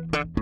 Música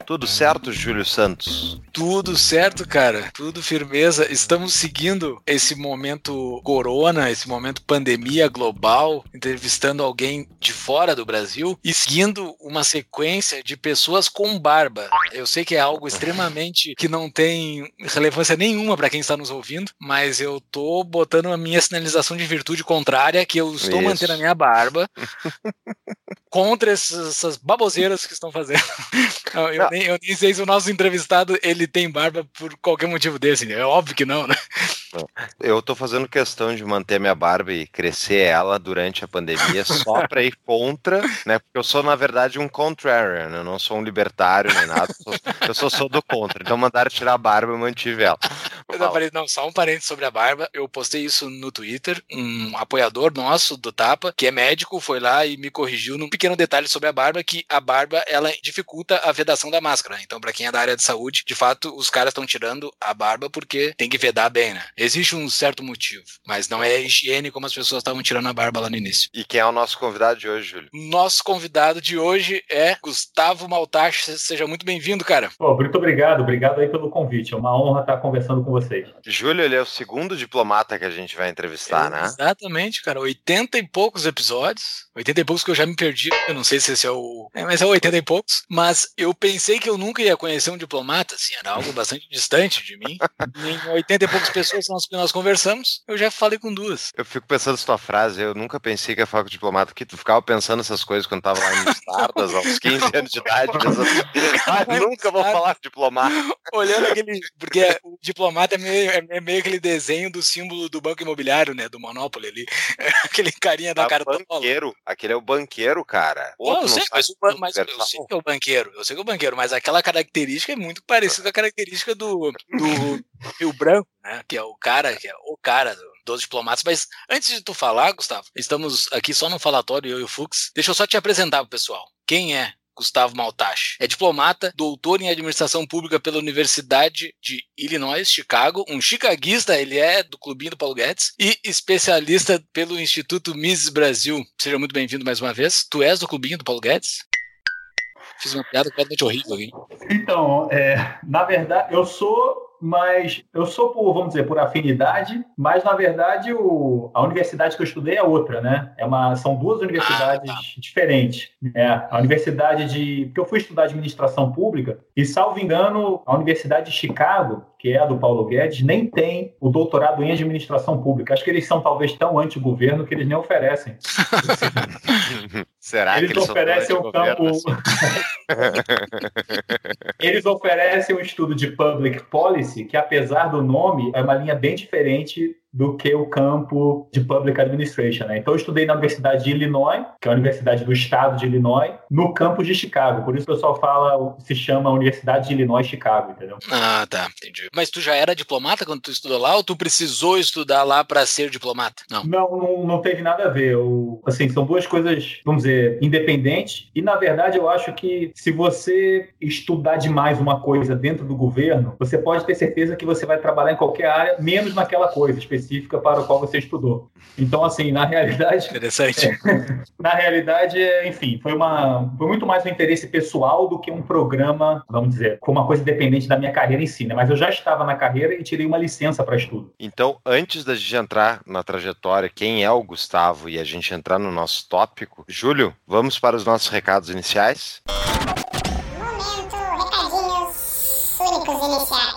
Tudo certo, Júlio Santos? Tudo certo, cara. Tudo firmeza. Estamos seguindo esse momento corona, esse momento pandemia global, entrevistando alguém de fora do Brasil e seguindo uma sequência de pessoas com barba. Eu sei que é algo extremamente que não tem relevância nenhuma para quem está nos ouvindo, mas eu tô botando a minha sinalização de virtude contrária, que eu estou Isso. mantendo a minha barba contra essas, essas, baboseiras que estão fazendo. Eu, nem, eu, nem, sei se o nosso entrevistado ele tem barba por qualquer motivo desse, né? É óbvio que não, né? Eu tô fazendo questão de manter minha barba e crescer ela durante a pandemia só para ir contra, né? Porque eu sou, na verdade, um contrarian, né? eu não sou um libertário nem nada, eu sou, só do contra. Então mandaram tirar a barba e eu mantive ela. Não, só um parênteses sobre a barba. Eu postei isso no Twitter. Um apoiador nosso do Tapa, que é médico, foi lá e me corrigiu num pequeno detalhe sobre a barba, que a barba ela dificulta a vedação da máscara. Então, para quem é da área de saúde, de fato, os caras estão tirando a barba porque tem que vedar bem, né? Existe um certo motivo, mas não é higiene como as pessoas estavam tirando a barba lá no início. E quem é o nosso convidado de hoje, Júlio? Nosso convidado de hoje é Gustavo Maltache. Seja muito bem-vindo, cara. Pô, muito obrigado. Obrigado aí pelo convite. É uma honra estar conversando com vocês. Júlio, ele é o segundo diplomata que a gente vai entrevistar, é, né? Exatamente, cara. 80 e poucos episódios. 80 e poucos que eu já me perdi. Eu não sei se esse é o. É, mas é 80 e poucos. Mas eu pensei que eu nunca ia conhecer um diplomata, assim, era algo bastante distante de mim. em 80 e poucas pessoas que nós conversamos, eu já falei com duas. Eu fico pensando nessa tua frase, eu nunca pensei que ia falar com diplomata, que tu ficava pensando essas coisas quando tava lá em Stardust, aos 15 anos de idade, pensando, ah, nunca vou falar com diplomata. Olhando aquele. Porque o diplomata é meio, é meio aquele desenho do símbolo do banco imobiliário, né? Do Monopoly ali. aquele carinha da ah, cara banqueiro. Aquele é o banqueiro, cara. Pô, eu sei, mas, o, mas eu sei que é o banqueiro. Eu sei que é o banqueiro, mas aquela característica é muito parecida com a característica do, do Rio Branco, né? Que é o cara, que é o cara do, dos diplomatas. Mas antes de tu falar, Gustavo, estamos aqui só no falatório, eu e o Fux. Deixa eu só te apresentar pessoal. Quem é Gustavo Maltache. É diplomata, doutor em administração pública pela Universidade de Illinois, Chicago, um chicaguista, ele é do clubinho do Paulo Guedes, e especialista pelo Instituto Mises Brasil. Seja muito bem-vindo mais uma vez. Tu és do clubinho do Paulo Guedes? Fiz uma piada completamente horrível aqui. Então, é, na verdade, eu sou mas eu sou por, vamos dizer, por afinidade, mas na verdade o, a universidade que eu estudei é outra, né? É uma, são duas universidades ah, tá. diferentes. É, a universidade de. Porque eu fui estudar administração pública, e salvo engano, a Universidade de Chicago, que é a do Paulo Guedes, nem tem o doutorado em administração pública. Acho que eles são talvez tão anti-governo que eles nem oferecem. Será eles que eles oferecem o campo. Assim? eles oferecem um estudo de public policy que, apesar do nome, é uma linha bem diferente do que o campo de Public Administration. Né? Então, eu estudei na Universidade de Illinois, que é a Universidade do Estado de Illinois, no campus de Chicago. Por isso o pessoal fala, se chama Universidade de Illinois Chicago, entendeu? Ah, tá, entendi. Mas tu já era diplomata quando tu estudou lá ou tu precisou estudar lá para ser diplomata? Não. não. Não, não, teve nada a ver. Eu, assim, são duas coisas, vamos dizer, independentes. E, na verdade, eu acho que se você estudar demais uma coisa dentro do governo, você pode ter certeza que você vai trabalhar em qualquer área, menos naquela coisa específica específica para o qual você estudou. Então, assim, na realidade. Interessante. É, na realidade, enfim, foi, uma, foi muito mais um interesse pessoal do que um programa, vamos dizer, com uma coisa independente da minha carreira em si, né? Mas eu já estava na carreira e tirei uma licença para estudo. Então, antes da gente entrar na trajetória, quem é o Gustavo e a gente entrar no nosso tópico, Júlio, vamos para os nossos recados iniciais? Momento, recadinhos únicos iniciais.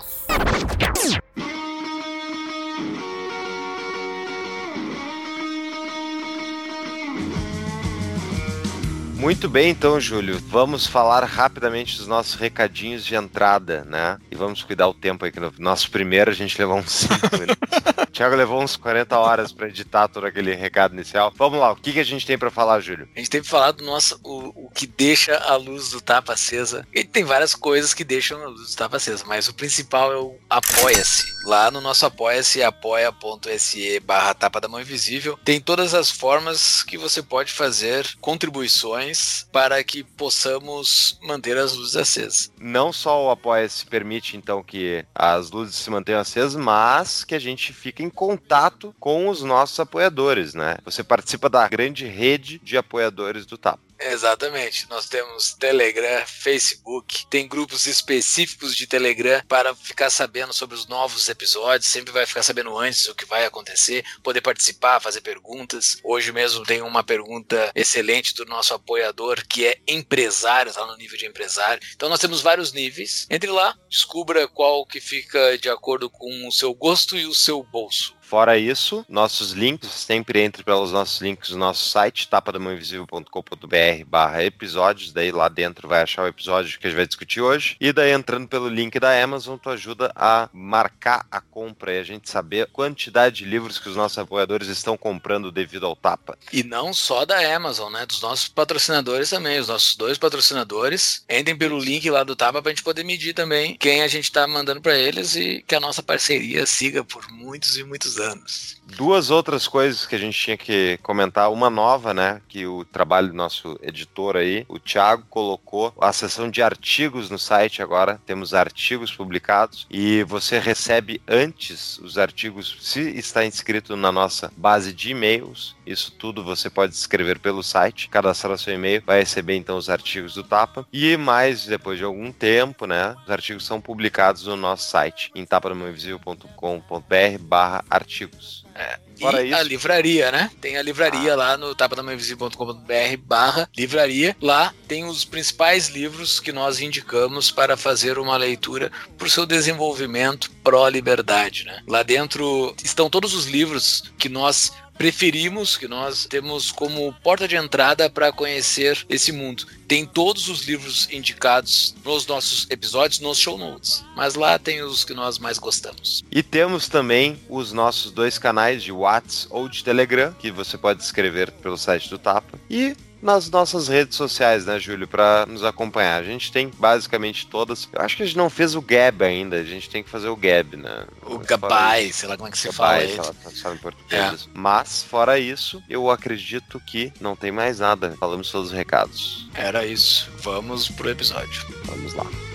Muito bem, então, Júlio. Vamos falar rapidamente dos nossos recadinhos de entrada, né? E vamos cuidar o tempo aí, que no nosso primeiro a gente levou uns 5 minutos. Thiago levou uns 40 horas para editar todo aquele recado inicial. Vamos lá, o que, que a gente tem para falar, Júlio? A gente tem que falar do nosso, o, o que deixa a luz do tapa acesa. E tem várias coisas que deixam a luz do tapa acesa, mas o principal é o Apoia-se. Lá no nosso Apoia-se, apoia.se barra tapa da mão invisível, tem todas as formas que você pode fazer contribuições para que possamos manter as luzes acesas. Não só o Apoia-se permite, então, que as luzes se mantenham acesas, mas que a gente fique em contato com os nossos apoiadores, né? Você participa da grande rede de apoiadores do TAP. Exatamente. Nós temos Telegram, Facebook, tem grupos específicos de Telegram para ficar sabendo sobre os novos episódios, sempre vai ficar sabendo antes o que vai acontecer, poder participar, fazer perguntas. Hoje mesmo tem uma pergunta excelente do nosso apoiador que é empresário, está no nível de empresário. Então nós temos vários níveis. Entre lá, descubra qual que fica de acordo com o seu gosto e o seu bolso. Fora isso, nossos links, sempre entre pelos nossos links do nosso site, tapadamãoinvisível.com.br barra episódios, daí lá dentro vai achar o episódio que a gente vai discutir hoje, e daí entrando pelo link da Amazon, tu ajuda a marcar a compra e a gente saber a quantidade de livros que os nossos apoiadores estão comprando devido ao tapa. E não só da Amazon, né, dos nossos patrocinadores também, os nossos dois patrocinadores, entrem pelo link lá do tapa pra gente poder medir também quem a gente tá mandando para eles e que a nossa parceria siga por muitos e muitos anos. Duas outras coisas que a gente tinha que comentar. Uma nova, né? Que o trabalho do nosso editor aí, o Thiago, colocou a seção de artigos no site agora. Temos artigos publicados e você recebe antes os artigos se está inscrito na nossa base de e-mails. Isso tudo você pode escrever pelo site, cadastrar seu e-mail, vai receber então os artigos do Tapa. E mais depois de algum tempo, né? Os artigos são publicados no nosso site em tapadamainvisível.com.br/barra artigos. É. Fora e isso. a livraria, né? Tem a livraria ah. lá no tapadamainvisível.com.br barra livraria. Lá tem os principais livros que nós indicamos para fazer uma leitura para o seu desenvolvimento pró-liberdade, né? Lá dentro estão todos os livros que nós preferimos, que nós temos como porta de entrada para conhecer esse mundo. Tem todos os livros indicados nos nossos episódios, nos show notes. Mas lá tem os que nós mais gostamos. E temos também os nossos dois canais de WhatsApp ou de Telegram, que você pode escrever pelo site do Tapa. E nas nossas redes sociais, né, Júlio, para nos acompanhar. A gente tem basicamente todas. Eu acho que a gente não fez o Gab ainda, a gente tem que fazer o Gab, né? O Gabai, sei lá como é que se fala. Gabai, sabe em português. É. Mas, fora isso, eu acredito que não tem mais nada. Falamos todos os recados. Era isso. Vamos pro episódio. Vamos lá.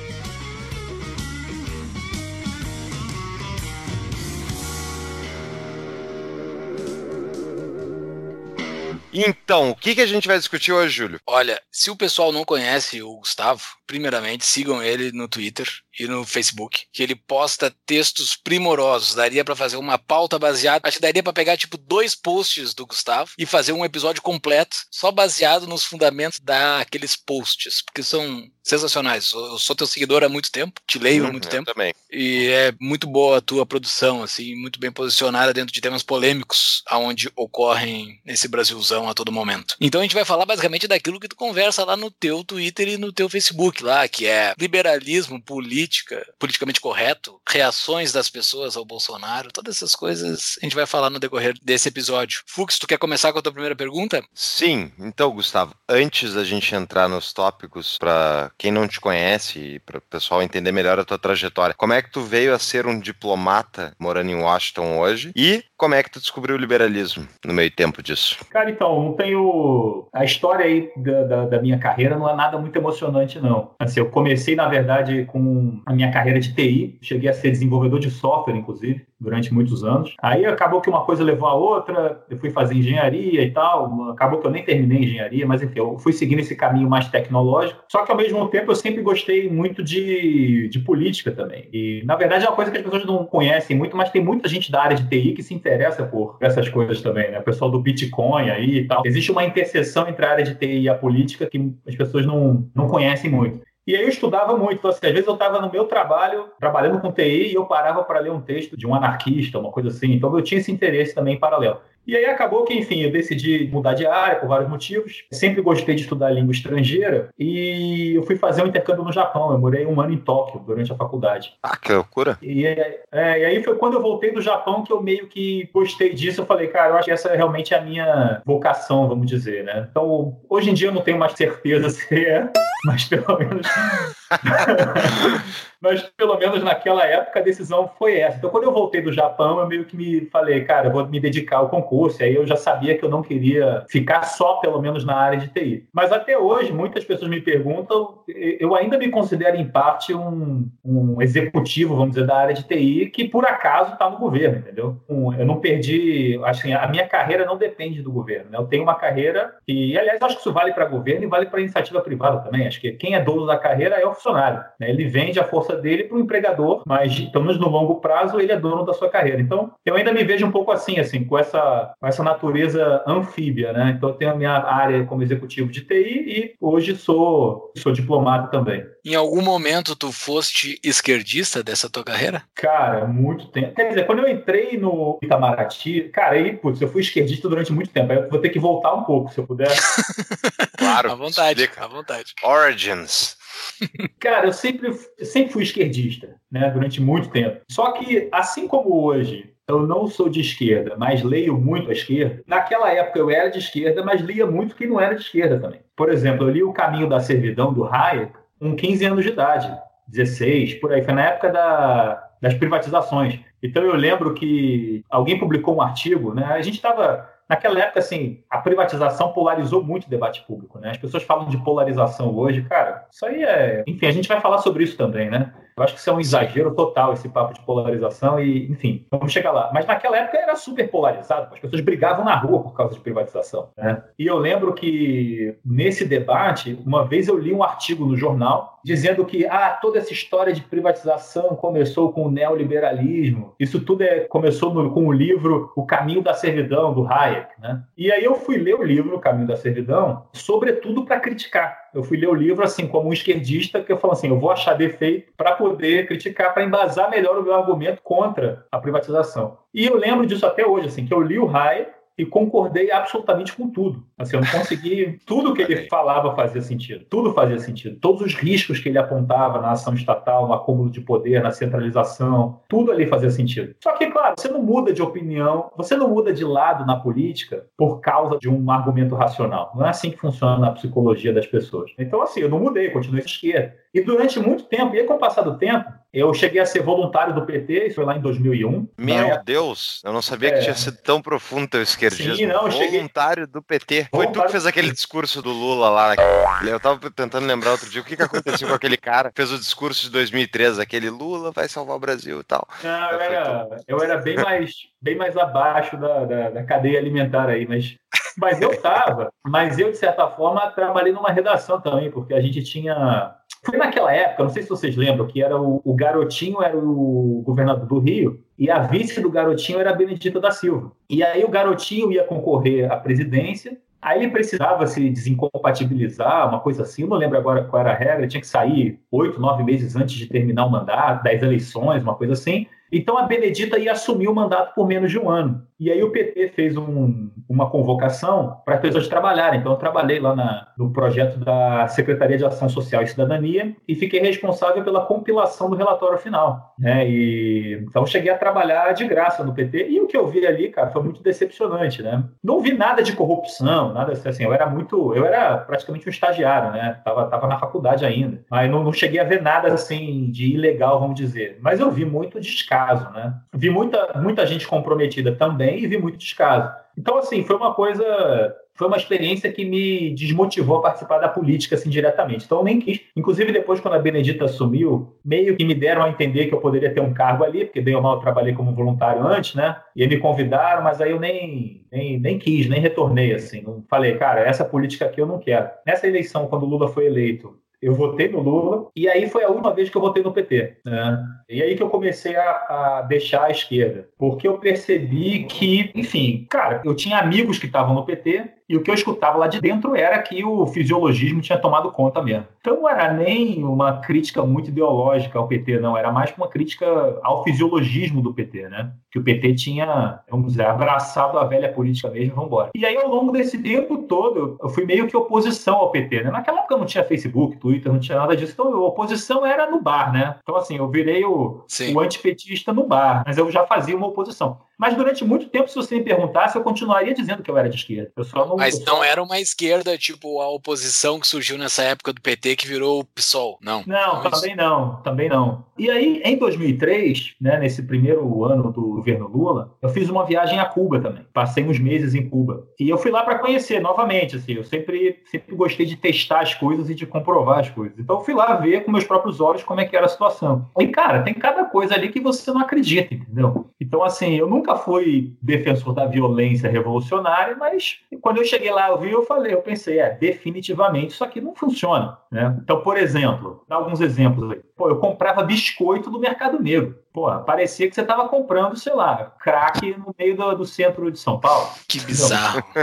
Então, o que, que a gente vai discutir hoje, Júlio? Olha, se o pessoal não conhece o Gustavo, primeiramente sigam ele no Twitter e no Facebook, que ele posta textos primorosos. Daria para fazer uma pauta baseada, acho que daria para pegar tipo dois posts do Gustavo e fazer um episódio completo só baseado nos fundamentos daqueles posts, porque são sensacionais. Eu sou teu seguidor há muito tempo, te leio há uhum, muito tempo. Também. E é muito boa a tua produção, assim, muito bem posicionada dentro de temas polêmicos aonde ocorrem nesse Brasilzão a todo momento. Então a gente vai falar basicamente daquilo que tu conversa lá no teu Twitter e no teu Facebook lá, que é liberalismo, política, politicamente correto, reações das pessoas ao Bolsonaro, todas essas coisas a gente vai falar no decorrer desse episódio. Fux, tu quer começar com a tua primeira pergunta? Sim. Então, Gustavo, antes da gente entrar nos tópicos para quem não te conhece e para o pessoal entender melhor a tua trajetória, como é que tu veio a ser um diplomata morando em Washington hoje e como é que tu descobriu o liberalismo no meio tempo disso? Cara, então, não tenho. A história aí da, da, da, minha carreira não é nada muito emocionante, não. Assim, eu comecei, na verdade, com a minha carreira de TI, cheguei a ser desenvolvedor de software, inclusive, durante muitos anos. Aí acabou que uma coisa levou a outra, eu fui fazer engenharia e tal, acabou que eu nem terminei engenharia, mas enfim, eu fui seguindo esse caminho mais tecnológico. Só que ao mesmo tempo eu sempre gostei muito de, de política também. E na verdade é uma coisa que as pessoas não conhecem muito, mas tem muita gente da área de TI que se interessa por essas coisas também, né? O pessoal do Bitcoin aí e tal. Existe uma interseção entre a área de TI e a política que as pessoas não, não conhecem muito. E aí eu estudava muito. Então, assim, às vezes eu estava no meu trabalho, trabalhando com TI, e eu parava para ler um texto de um anarquista, uma coisa assim. Então eu tinha esse interesse também em paralelo. E aí acabou que, enfim, eu decidi mudar de área por vários motivos. Sempre gostei de estudar língua estrangeira e eu fui fazer um intercâmbio no Japão. Eu morei um ano em Tóquio durante a faculdade. Ah, que loucura! E, é, e aí foi quando eu voltei do Japão que eu meio que gostei disso. Eu falei, cara, eu acho que essa é realmente a minha vocação, vamos dizer, né? Então, hoje em dia eu não tenho mais certeza se é, mas pelo menos. mas pelo menos naquela época a decisão foi essa. Então, quando eu voltei do Japão, eu meio que me falei, cara, eu vou me dedicar ao concurso. E aí eu já sabia que eu não queria ficar só, pelo menos, na área de TI. Mas até hoje, muitas pessoas me perguntam, eu ainda me considero, em parte, um, um executivo, vamos dizer, da área de TI, que por acaso está no governo, entendeu? Eu não perdi, assim, a minha carreira não depende do governo. Né? Eu tenho uma carreira e, aliás, acho que isso vale para governo e vale para iniciativa privada também. Acho que quem é dono da carreira é o funcionário. Né? Ele vende a força força dele para o empregador, mas pelo menos no longo prazo ele é dono da sua carreira. Então, eu ainda me vejo um pouco assim, assim, com essa, com essa natureza anfíbia, né? Então, eu tenho a minha área como executivo de TI e hoje sou, sou diplomata também. Em algum momento tu foste esquerdista dessa tua carreira? Cara, muito tempo. Quer dizer, quando eu entrei no Itamaraty, cara, aí, putz, eu fui esquerdista durante muito tempo. Aí eu vou ter que voltar um pouco, se eu puder. claro. À vontade, explica. à vontade. Origins. Cara, eu sempre, sempre fui esquerdista, né, durante muito tempo. Só que, assim como hoje, eu não sou de esquerda, mas leio muito a esquerda. Naquela época eu era de esquerda, mas lia muito quem não era de esquerda também. Por exemplo, eu li O Caminho da Servidão, do Hayek, com 15 anos de idade, 16, por aí. Foi na época da, das privatizações. Então eu lembro que alguém publicou um artigo, né? A gente estava Naquela época, assim, a privatização polarizou muito o debate público, né? As pessoas falam de polarização hoje, cara, isso aí é. Enfim, a gente vai falar sobre isso também, né? Eu acho que isso é um exagero total, esse papo de polarização, e, enfim, vamos chegar lá. Mas naquela época era super polarizado, as pessoas brigavam na rua por causa de privatização. Né? E eu lembro que nesse debate, uma vez eu li um artigo no jornal dizendo que ah, toda essa história de privatização começou com o neoliberalismo. Isso tudo é, começou no, com o livro O Caminho da Servidão, do Hayek. Né? E aí eu fui ler o livro O Caminho da Servidão, sobretudo para criticar. Eu fui ler o livro assim como um esquerdista, que eu falo assim, eu vou achar defeito para poder criticar, para embasar melhor o meu argumento contra a privatização. E eu lembro disso até hoje, assim, que eu li o Hayek, e concordei absolutamente com tudo. Assim, eu não consegui. Tudo que ele falava fazia sentido. Tudo fazia sentido. Todos os riscos que ele apontava na ação estatal, no acúmulo de poder, na centralização, tudo ali fazia sentido. Só que, claro, você não muda de opinião, você não muda de lado na política por causa de um argumento racional. Não é assim que funciona a psicologia das pessoas. Então, assim, eu não mudei, continuei à esquerda. E durante muito tempo, e aí com o passar do tempo, eu cheguei a ser voluntário do PT, isso foi lá em 2001. Meu época... Deus, eu não sabia é... que tinha sido tão profundo teu esquerdismo. Sim, não, voluntário cheguei... do PT. Foi voluntário... tu que fez aquele discurso do Lula lá. Eu tava tentando lembrar outro dia o que, que aconteceu com aquele cara. Fez o discurso de 2013, aquele Lula vai salvar o Brasil e tal. Não, eu, era, eu era bem mais, bem mais abaixo da, da, da cadeia alimentar aí, mas mas eu estava, mas eu, de certa forma, trabalhei numa redação também, porque a gente tinha foi naquela época, não sei se vocês lembram, que era o, o Garotinho era o governador do Rio e a vice do Garotinho era a Benedita da Silva. E aí o Garotinho ia concorrer à presidência, aí ele precisava se desincompatibilizar, uma coisa assim, não lembro agora qual era a regra, tinha que sair oito, nove meses antes de terminar o mandato, das eleições, uma coisa assim. Então a Benedita ia assumir o mandato por menos de um ano. E aí o PT fez um, uma convocação para as pessoas trabalharem. Então eu trabalhei lá na, no projeto da Secretaria de Ação Social e Cidadania e fiquei responsável pela compilação do relatório final. Né? E, então cheguei a trabalhar de graça no PT e o que eu vi ali, cara, foi muito decepcionante. Né? Não vi nada de corrupção, nada assim. Eu era muito, eu era praticamente um estagiário, né? Tava, tava na faculdade ainda, mas não, não cheguei a ver nada assim de ilegal, vamos dizer. Mas eu vi muito descaso, né? Vi muita, muita gente comprometida também e vi muito descaso. Então, assim, foi uma coisa, foi uma experiência que me desmotivou a participar da política, assim, diretamente. Então, eu nem quis. Inclusive, depois, quando a Benedita assumiu, meio que me deram a entender que eu poderia ter um cargo ali, porque bem ou mal eu trabalhei como voluntário antes, né? E aí me convidaram, mas aí eu nem, nem, nem quis, nem retornei, assim. Não falei, cara, essa política aqui eu não quero. Nessa eleição, quando o Lula foi eleito, eu votei no Lula, e aí foi a última vez que eu votei no PT. Né? E aí que eu comecei a, a, deixar a esquerda, porque eu percebi que, enfim, cara, eu tinha amigos que estavam no PT, E o que eu escutava lá de dentro era que o fisiologismo tinha tomado conta mesmo. Então não era nem uma crítica muito ideológica ao PT, não. Era mais uma crítica ao fisiologismo do PT, né? Que o PT tinha, vamos dizer, abraçado a velha política mesmo, vamos embora. E aí, ao longo desse tempo todo, eu fui meio que oposição ao PT, né? Naquela época não tinha Facebook, Twitter, não tinha nada disso. Então, a oposição era no bar, né? Então, assim, eu virei o, o antipetista no bar, mas eu já fazia uma oposição. Mas durante muito tempo, se você me perguntasse, eu continuaria dizendo que eu era de esquerda. Eu só não, Mas não era uma esquerda, tipo, a oposição que surgiu nessa época do PT que virou o PSOL, não. Não, não também não, também não. E aí, em 2003, né, nesse primeiro ano do governo Lula, eu fiz uma viagem a Cuba também. Passei uns meses em Cuba. E eu fui lá para conhecer novamente, assim, eu sempre, sempre gostei de testar as coisas e de comprovar as coisas. Então eu fui lá ver com meus próprios olhos como é que era a situação. E, cara, tem cada coisa ali que você não acredita, entendeu? Então, assim, eu nunca fui defensor da violência revolucionária, mas quando eu cheguei lá, eu vi, eu falei, eu pensei, é, definitivamente isso aqui não funciona, né? Então, por exemplo, dá alguns exemplos aí. Pô, eu comprava biscoito do Mercado Negro. Pô, parecia que você estava comprando, sei lá, crack no meio do, do, centro de São Paulo. Que bizarro.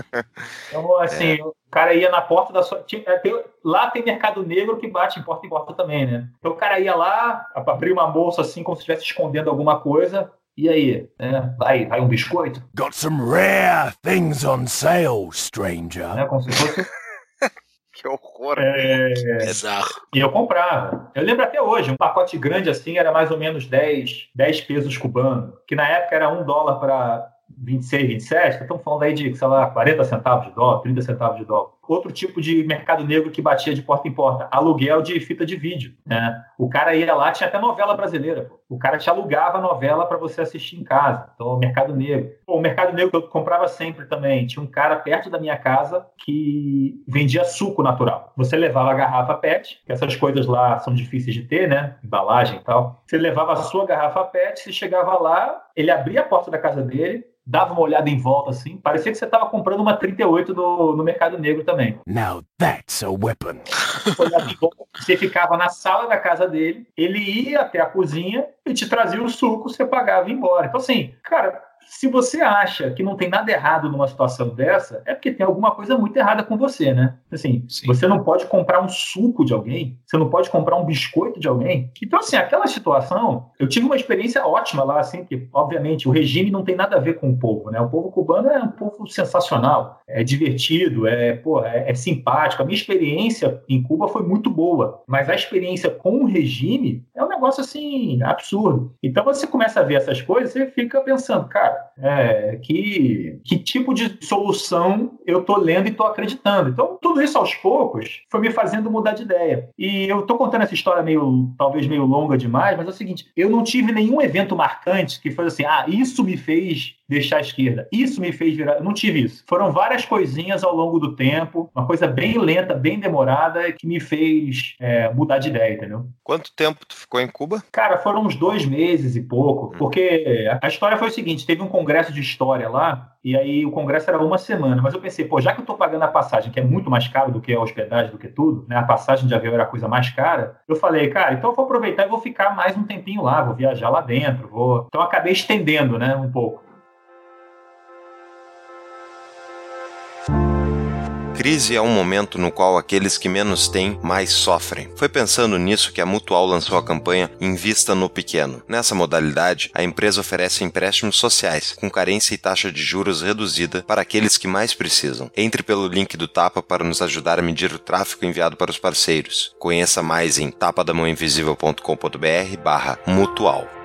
Então, assim, é. o cara ia na porta da sua. É, tem, lá tem mercado negro que bate em porta em porta também, né? Então o cara ia lá, abria uma bolsa assim, como se estivesse escondendo alguma coisa, e aí, né? vai, vai um biscoito? Got some rare things on sale, stranger. Né? Como se fosse. que horror. É... Exato. E eu comprava. Eu lembro até hoje, um pacote grande assim era mais ou menos 10, 10 pesos cubanos, que na época era um dólar para 26, 27, estamos falando aí de, sei lá, 40 centavos de dólar, 30 centavos de dólar outro tipo de mercado negro que batia de porta em porta, aluguel de fita de vídeo. Né? O cara ia lá, tinha até novela brasileira. O cara te alugava novela para você assistir em casa. Então, o mercado negro. Pô, o mercado negro que eu comprava sempre também. Tinha um cara perto da minha casa que vendia suco natural. Você levava a garrafa PET, que essas coisas lá são difíceis de ter, né? Embalagem e tal. Você levava a sua garrafa PET, você chegava lá, ele abria a porta da casa dele, dava uma olhada em volta assim, parecia que você estava comprando uma 38 no, no mercado negro também. Now that's a weapon. Você ficava na sala da casa dele, ele ia até a cozinha e te trazia o suco, você pagava e ia embora. Então assim, cara, se você acha que não tem nada errado numa situação dessa, é porque tem alguma coisa muito errada com você, né? Assim, Sim. você não pode comprar um suco de alguém, você não pode comprar um biscoito de alguém. Então, assim, aquela situação, eu tive uma experiência ótima lá, assim, que, obviamente, o regime não tem nada a ver com o povo, né? O povo cubano é um povo sensacional, é divertido, é, pô, é, é simpático. A minha experiência em Cuba foi muito boa, mas a experiência com o regime é um negócio, assim, absurdo. Então, você começa a ver essas coisas, você fica pensando, cara, back é, que, que tipo de solução eu estou lendo e estou acreditando. Então, tudo isso aos poucos foi me fazendo mudar de ideia. E eu estou contando essa história meio, talvez meio longa demais, mas é o seguinte: eu não tive nenhum evento marcante que foi assim, ah, isso me fez deixar a esquerda. Isso me fez virar. Não tive isso. Foram várias coisinhas ao longo do tempo, uma coisa bem lenta, bem demorada, que me fez é, mudar de ideia, entendeu? Quanto tempo tu ficou em Cuba? Cara, foram uns dois meses e pouco, hum. porque a história foi o seguinte: teve um congresso de história lá, e aí o congresso era uma semana, mas eu pensei, pô, já que eu tô pagando a passagem, que é muito mais caro do que a hospedagem, do que tudo, né? A passagem de avião era a coisa mais cara, eu falei, cara, então eu vou aproveitar e vou ficar mais um tempinho lá, vou viajar lá dentro, vou. Então acabei estendendo, né, um pouco. Crise é um momento no qual aqueles que menos têm mais sofrem. Foi pensando nisso que a Mutual lançou a campanha Invista no Pequeno. Nessa modalidade, a empresa oferece empréstimos sociais, com carência e taxa de juros reduzida para aqueles que mais precisam. Entre pelo link do Tapa para nos ajudar a medir o tráfego enviado para os parceiros. Conheça mais em tapadamãoinvisível.com.br barra mutual.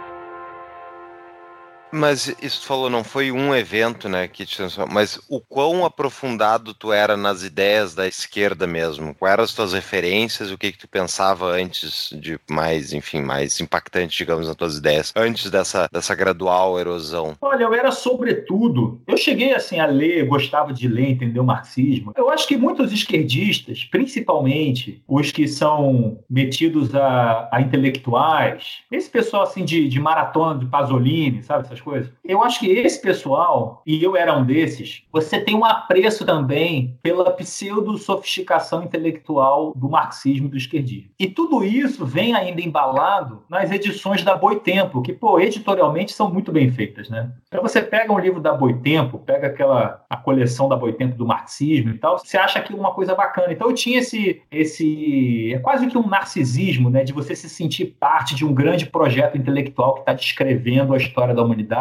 Mas isso tu falou, não foi um evento, né, que te transformou, mas o quão aprofundado tu era nas ideias da esquerda mesmo? Quais eram as tuas referências? O que que tu pensava antes de mais, enfim, mais impactante, digamos, nas tuas ideias, antes dessa, dessa gradual erosão? Olha, eu era sobretudo, eu cheguei assim a ler, gostava de ler, entender o marxismo. Eu acho que muitos esquerdistas, principalmente os que são metidos a, a intelectuais, esse pessoal assim de, de maratona de Pasolini, sabe, essas coisas. Eu acho que esse pessoal, e eu era um desses, você tem um apreço também pela pseudo-sofisticação intelectual do marxismo e do esquerdismo. E tudo isso vem ainda embalado nas edições da Boitempo, que, pô, editorialmente são muito bem feitas, né? Então você pega um livro da Boitempo, pega aquela a coleção da Boitempo do marxismo e tal, você acha aquilo uma coisa bacana. Então eu tinha esse, esse é quase que um narcisismo, né, de você se sentir parte de um grande projeto intelectual que está descrevendo a história da humanidade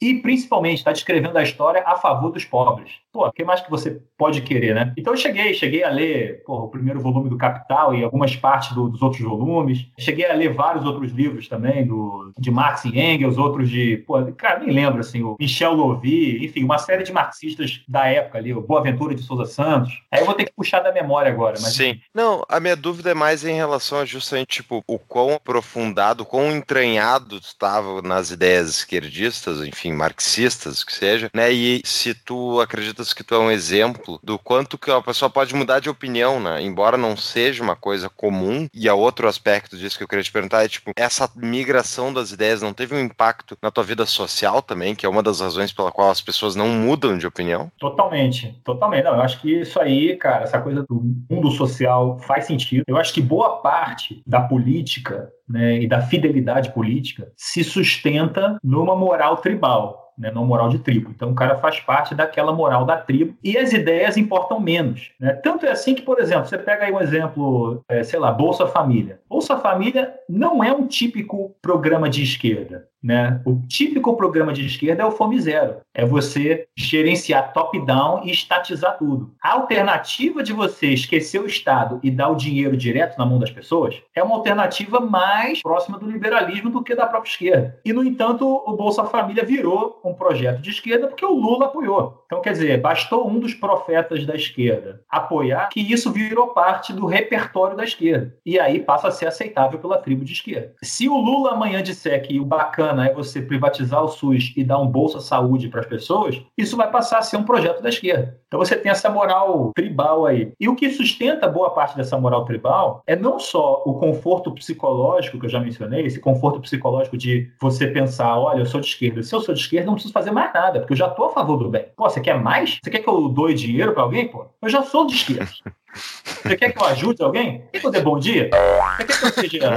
e principalmente está descrevendo a história a favor dos pobres. Pô, o que mais que você pode querer, né? Então eu cheguei, cheguei a ler pô, o primeiro volume do Capital e algumas partes do, dos outros volumes. Cheguei a ler vários outros livros também, do, de Marx e Engels, outros de, pô, cara, nem lembro, assim, o Michel Lovy, enfim, uma série de marxistas da época ali, o Boaventura de Souza Santos. Aí eu vou ter que puxar da memória agora. Mas... Sim. Não, a minha dúvida é mais em relação a justamente, tipo, o quão aprofundado, quão entranhado estava nas ideias esquerdistas, enfim, marxistas, que seja, né? E se tu acreditas que tu é um exemplo do quanto que a pessoa pode mudar de opinião, né? Embora não seja uma coisa comum. E a outro aspecto disso que eu queria te perguntar é, tipo, essa migração das ideias não teve um impacto na tua vida social também, que é uma das razões pela qual as pessoas não mudam de opinião? Totalmente, totalmente. Não, eu acho que isso aí, cara, essa coisa do mundo social faz sentido. Eu acho que boa parte da política né, e da fidelidade política se sustenta numa moral tribal né, não moral de tribo. Então o cara faz parte daquela moral da tribo e as ideias importam menos. Né? Tanto é assim que, por exemplo, você pega aí um exemplo, é, sei lá, Bolsa Família. Bolsa Família não é um típico programa de esquerda. Né? O típico programa de esquerda é o Fome Zero. É você gerenciar top-down e estatizar tudo. A alternativa de você esquecer o Estado e dar o dinheiro direto na mão das pessoas é uma alternativa mais próxima do liberalismo do que da própria esquerda. E, no entanto, o Bolsa Família virou um projeto de esquerda porque o Lula apoiou. Então, quer dizer, bastou um dos profetas da esquerda apoiar que isso virou parte do repertório da esquerda. E aí passa a ser aceitável pela tribo de esquerda. Se o Lula amanhã disser que o bacana é você privatizar o SUS e dar um bolsa saúde para as pessoas, isso vai passar a ser um projeto da esquerda. Então você tem essa moral tribal aí. E o que sustenta boa parte dessa moral tribal é não só o conforto psicológico que eu já mencionei, esse conforto psicológico de você pensar, olha, eu sou de esquerda. Se eu sou de esquerda, não preciso fazer mais nada, porque eu já estou a favor do bem. Pô, você quer mais? Você quer que eu doe dinheiro para alguém? Pô, eu já sou de esquerda. Você quer que eu ajude alguém? Quer que eu dê bom dia? Você quer que eu seja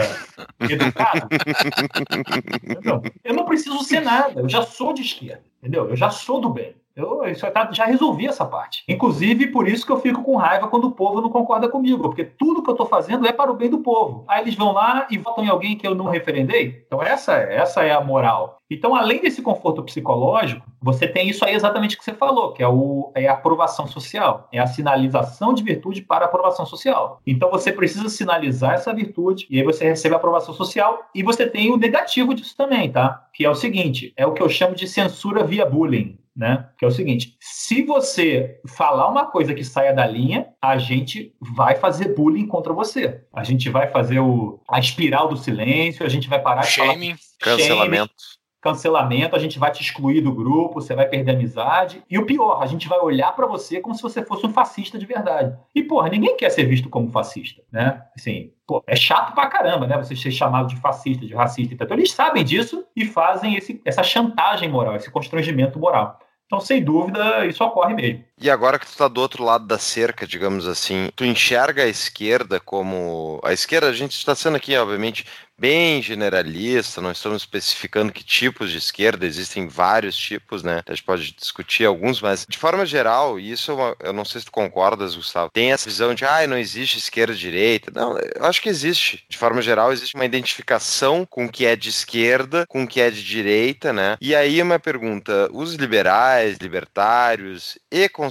educado? Não, eu não preciso ser nada, eu já sou de esquerda, entendeu? Eu já sou do bem. Eu, isso já resolvi essa parte. Inclusive, por isso que eu fico com raiva quando o povo não concorda comigo, porque tudo que eu estou fazendo é para o bem do povo. Aí eles vão lá e votam em alguém que eu não referendei. Então, essa, essa é a moral. Então, além desse conforto psicológico, você tem isso aí exatamente que você falou, que é, o, é a aprovação social, é a sinalização de virtude para a aprovação social. Então, você precisa sinalizar essa virtude e aí você recebe a aprovação social e você tem o negativo disso também, tá? Que é o seguinte, é o que eu chamo de censura via bullying né? Que é o seguinte: se você falar uma coisa que saia da linha, a gente vai fazer bullying contra você. A gente vai fazer o, a espiral do silêncio, a gente vai parar de Shaming, falar, cancelamento. Cancelamento, a gente vai te excluir do grupo, você vai perder amizade. E o pior, a gente vai olhar para você como se você fosse um fascista de verdade. E, porra, ninguém quer ser visto como fascista, né? Assim, pô, é chato pra caramba, né? Você ser chamado de fascista, de racista. Então, eles sabem disso e fazem esse, essa chantagem moral, esse constrangimento moral. Então, sem dúvida, isso ocorre mesmo. E agora que tu está do outro lado da cerca, digamos assim, tu enxerga a esquerda como. A esquerda, a gente está sendo aqui, obviamente, bem generalista, não estamos especificando que tipos de esquerda, existem vários tipos, né? A gente pode discutir alguns, mas de forma geral, isso é eu não sei se tu concordas, Gustavo, tem essa visão de, ah, não existe esquerda e direita. Não, eu acho que existe. De forma geral, existe uma identificação com o que é de esquerda, com o que é de direita, né? E aí uma pergunta, os liberais, libertários e conservadores,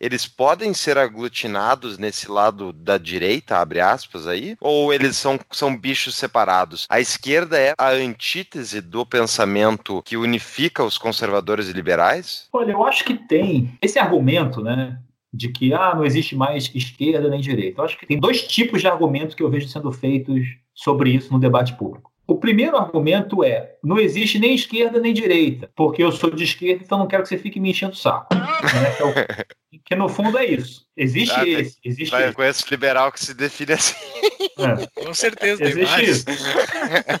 eles podem ser aglutinados nesse lado da direita, abre aspas aí? Ou eles são, são bichos separados. A esquerda é a antítese do pensamento que unifica os conservadores e liberais? Olha, eu acho que tem esse argumento, né? De que ah, não existe mais esquerda nem direita. Eu acho que tem dois tipos de argumentos que eu vejo sendo feitos sobre isso no debate público. O primeiro argumento é: não existe nem esquerda nem direita, porque eu sou de esquerda, então não quero que você fique me enchendo o saco. Né? É que no fundo é isso. Existe ah, esse. Existe vai, esse. Conheço liberal que se define assim. É. Com certeza. Existe isso.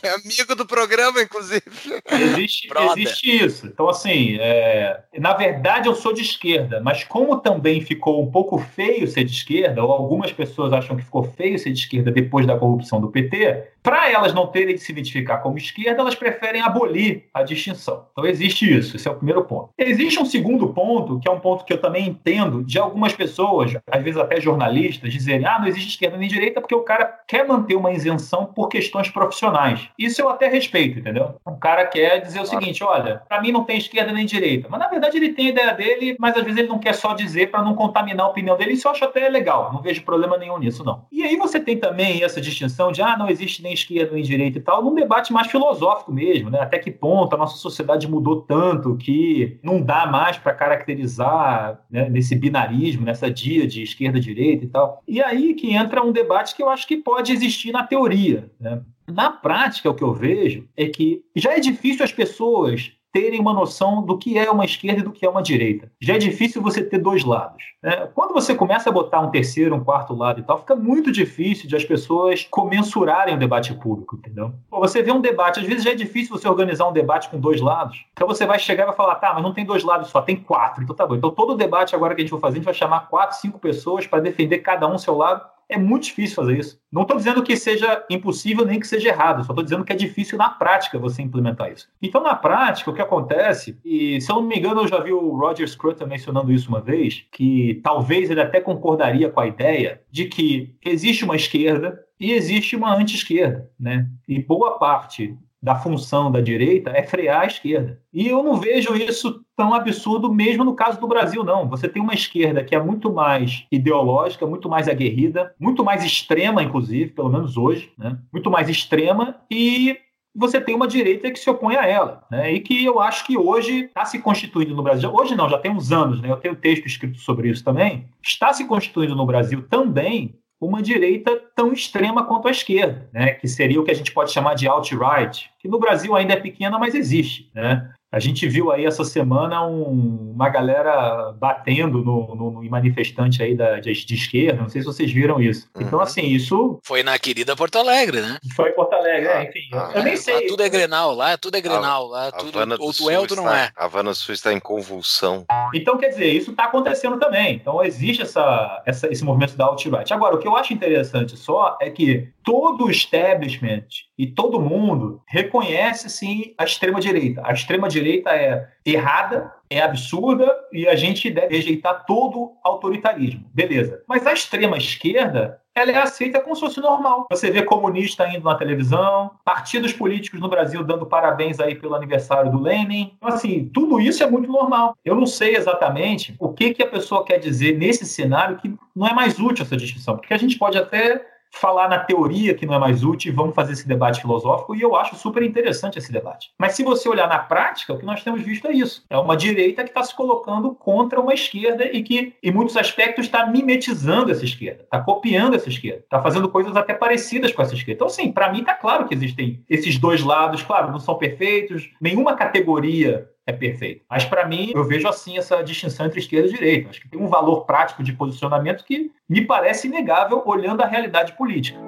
É amigo do programa, inclusive. Existe, existe isso. Então, assim, é... na verdade eu sou de esquerda, mas como também ficou um pouco feio ser de esquerda, ou algumas pessoas acham que ficou feio ser de esquerda depois da corrupção do PT, para elas não terem de se identificar como esquerda, elas preferem abolir a distinção. Então existe isso, esse é o primeiro ponto. Existe um segundo ponto, que é um ponto que eu também entendo de algumas pessoas, às vezes até jornalistas, dizerem: ah, não existe esquerda nem direita porque o cara quer manter uma isenção por questões profissionais. Isso eu até respeito, entendeu? O cara quer dizer o seguinte: olha, para mim não tem esquerda nem direita. Mas na verdade ele tem a ideia dele, mas às vezes ele não quer só dizer para não contaminar a opinião dele. Isso eu acho até legal, não vejo problema nenhum nisso, não. E aí você tem também essa distinção de: ah, não existe nem esquerda nem direita e tal, num debate mais filosófico mesmo, né? Até que ponto a nossa sociedade mudou tanto que não dá mais para caracterizar né, nesse binarismo, nessa dia de esquerda-direita e tal. E aí que entra um debate que eu acho que pode existir na teoria, né? Na prática, o que eu vejo é que já é difícil as pessoas terem uma noção do que é uma esquerda e do que é uma direita. Já é difícil você ter dois lados. Né? Quando você começa a botar um terceiro, um quarto lado e tal, fica muito difícil de as pessoas comensurarem o debate público, entendeu? Você vê um debate, às vezes já é difícil você organizar um debate com dois lados. Então você vai chegar e vai falar, tá, mas não tem dois lados só, tem quatro. Então tá bom. Então todo debate agora que a gente for fazer, a gente vai chamar quatro, cinco pessoas para defender cada um seu lado é muito difícil fazer isso. Não estou dizendo que seja impossível nem que seja errado, só estou dizendo que é difícil na prática você implementar isso. Então, na prática, o que acontece, e se eu não me engano, eu já vi o Roger Scruton mencionando isso uma vez, que talvez ele até concordaria com a ideia de que existe uma esquerda e existe uma anti-esquerda, né? E boa parte da função da direita é frear a esquerda. E eu não vejo isso tão absurdo mesmo no caso do Brasil, não. Você tem uma esquerda que é muito mais ideológica, muito mais aguerrida, muito mais extrema, inclusive, pelo menos hoje, né? muito mais extrema, e você tem uma direita que se opõe a ela, né? E que eu acho que hoje está se constituindo no Brasil. Hoje não, já tem uns anos, né? Eu tenho texto escrito sobre isso também. Está se constituindo no Brasil também uma direita tão extrema quanto a esquerda, né? que seria o que a gente pode chamar de alt-right, que no Brasil ainda é pequena, mas existe. Né? A gente viu aí essa semana um, uma galera batendo no, no, no manifestante aí da, de, de, esquerda, não sei se vocês viram isso. Uhum. Então, assim, isso. Foi na querida Porto Alegre, né? Foi em Porto Alegre, é, enfim. Ah, eu nem sei. Lá tudo é Grenal, lá tudo é Grenal, lá tudo. Ou tu é ou tu não é. A Havana Sul está em convulsão. Então, quer dizer, isso está acontecendo também. Então, existe essa, essa, esse movimento da alt-right. Agora, o que eu acho interessante só é que todo o establishment e todo mundo reconhece, sim, a extrema-direita. A extrema-direita é errada, é absurda e a gente deve rejeitar todo autoritarismo. Beleza. Mas a extrema-esquerda ela é aceita como se fosse normal. Você vê comunista indo na televisão, partidos políticos no Brasil dando parabéns aí pelo aniversário do Lenin. Então, assim, tudo isso é muito normal. Eu não sei exatamente o que, que a pessoa quer dizer nesse cenário que não é mais útil essa distinção, porque a gente pode até falar na teoria que não é mais útil e vamos fazer esse debate filosófico, e eu acho super interessante esse debate. Mas se você olhar na prática, o que nós temos visto é isso. É uma direita que está se colocando contra uma esquerda e que, em muitos aspectos, está mimetizando essa esquerda, está copiando essa esquerda, está fazendo coisas até parecidas com essa esquerda. Então, assim, para mim está claro que existem esses dois lados, claro, não são perfeitos, nenhuma categoria é perfeito. Mas para mim, eu vejo assim essa distinção entre esquerda e direita. Acho que tem um valor prático de posicionamento que me parece inegável olhando a realidade política.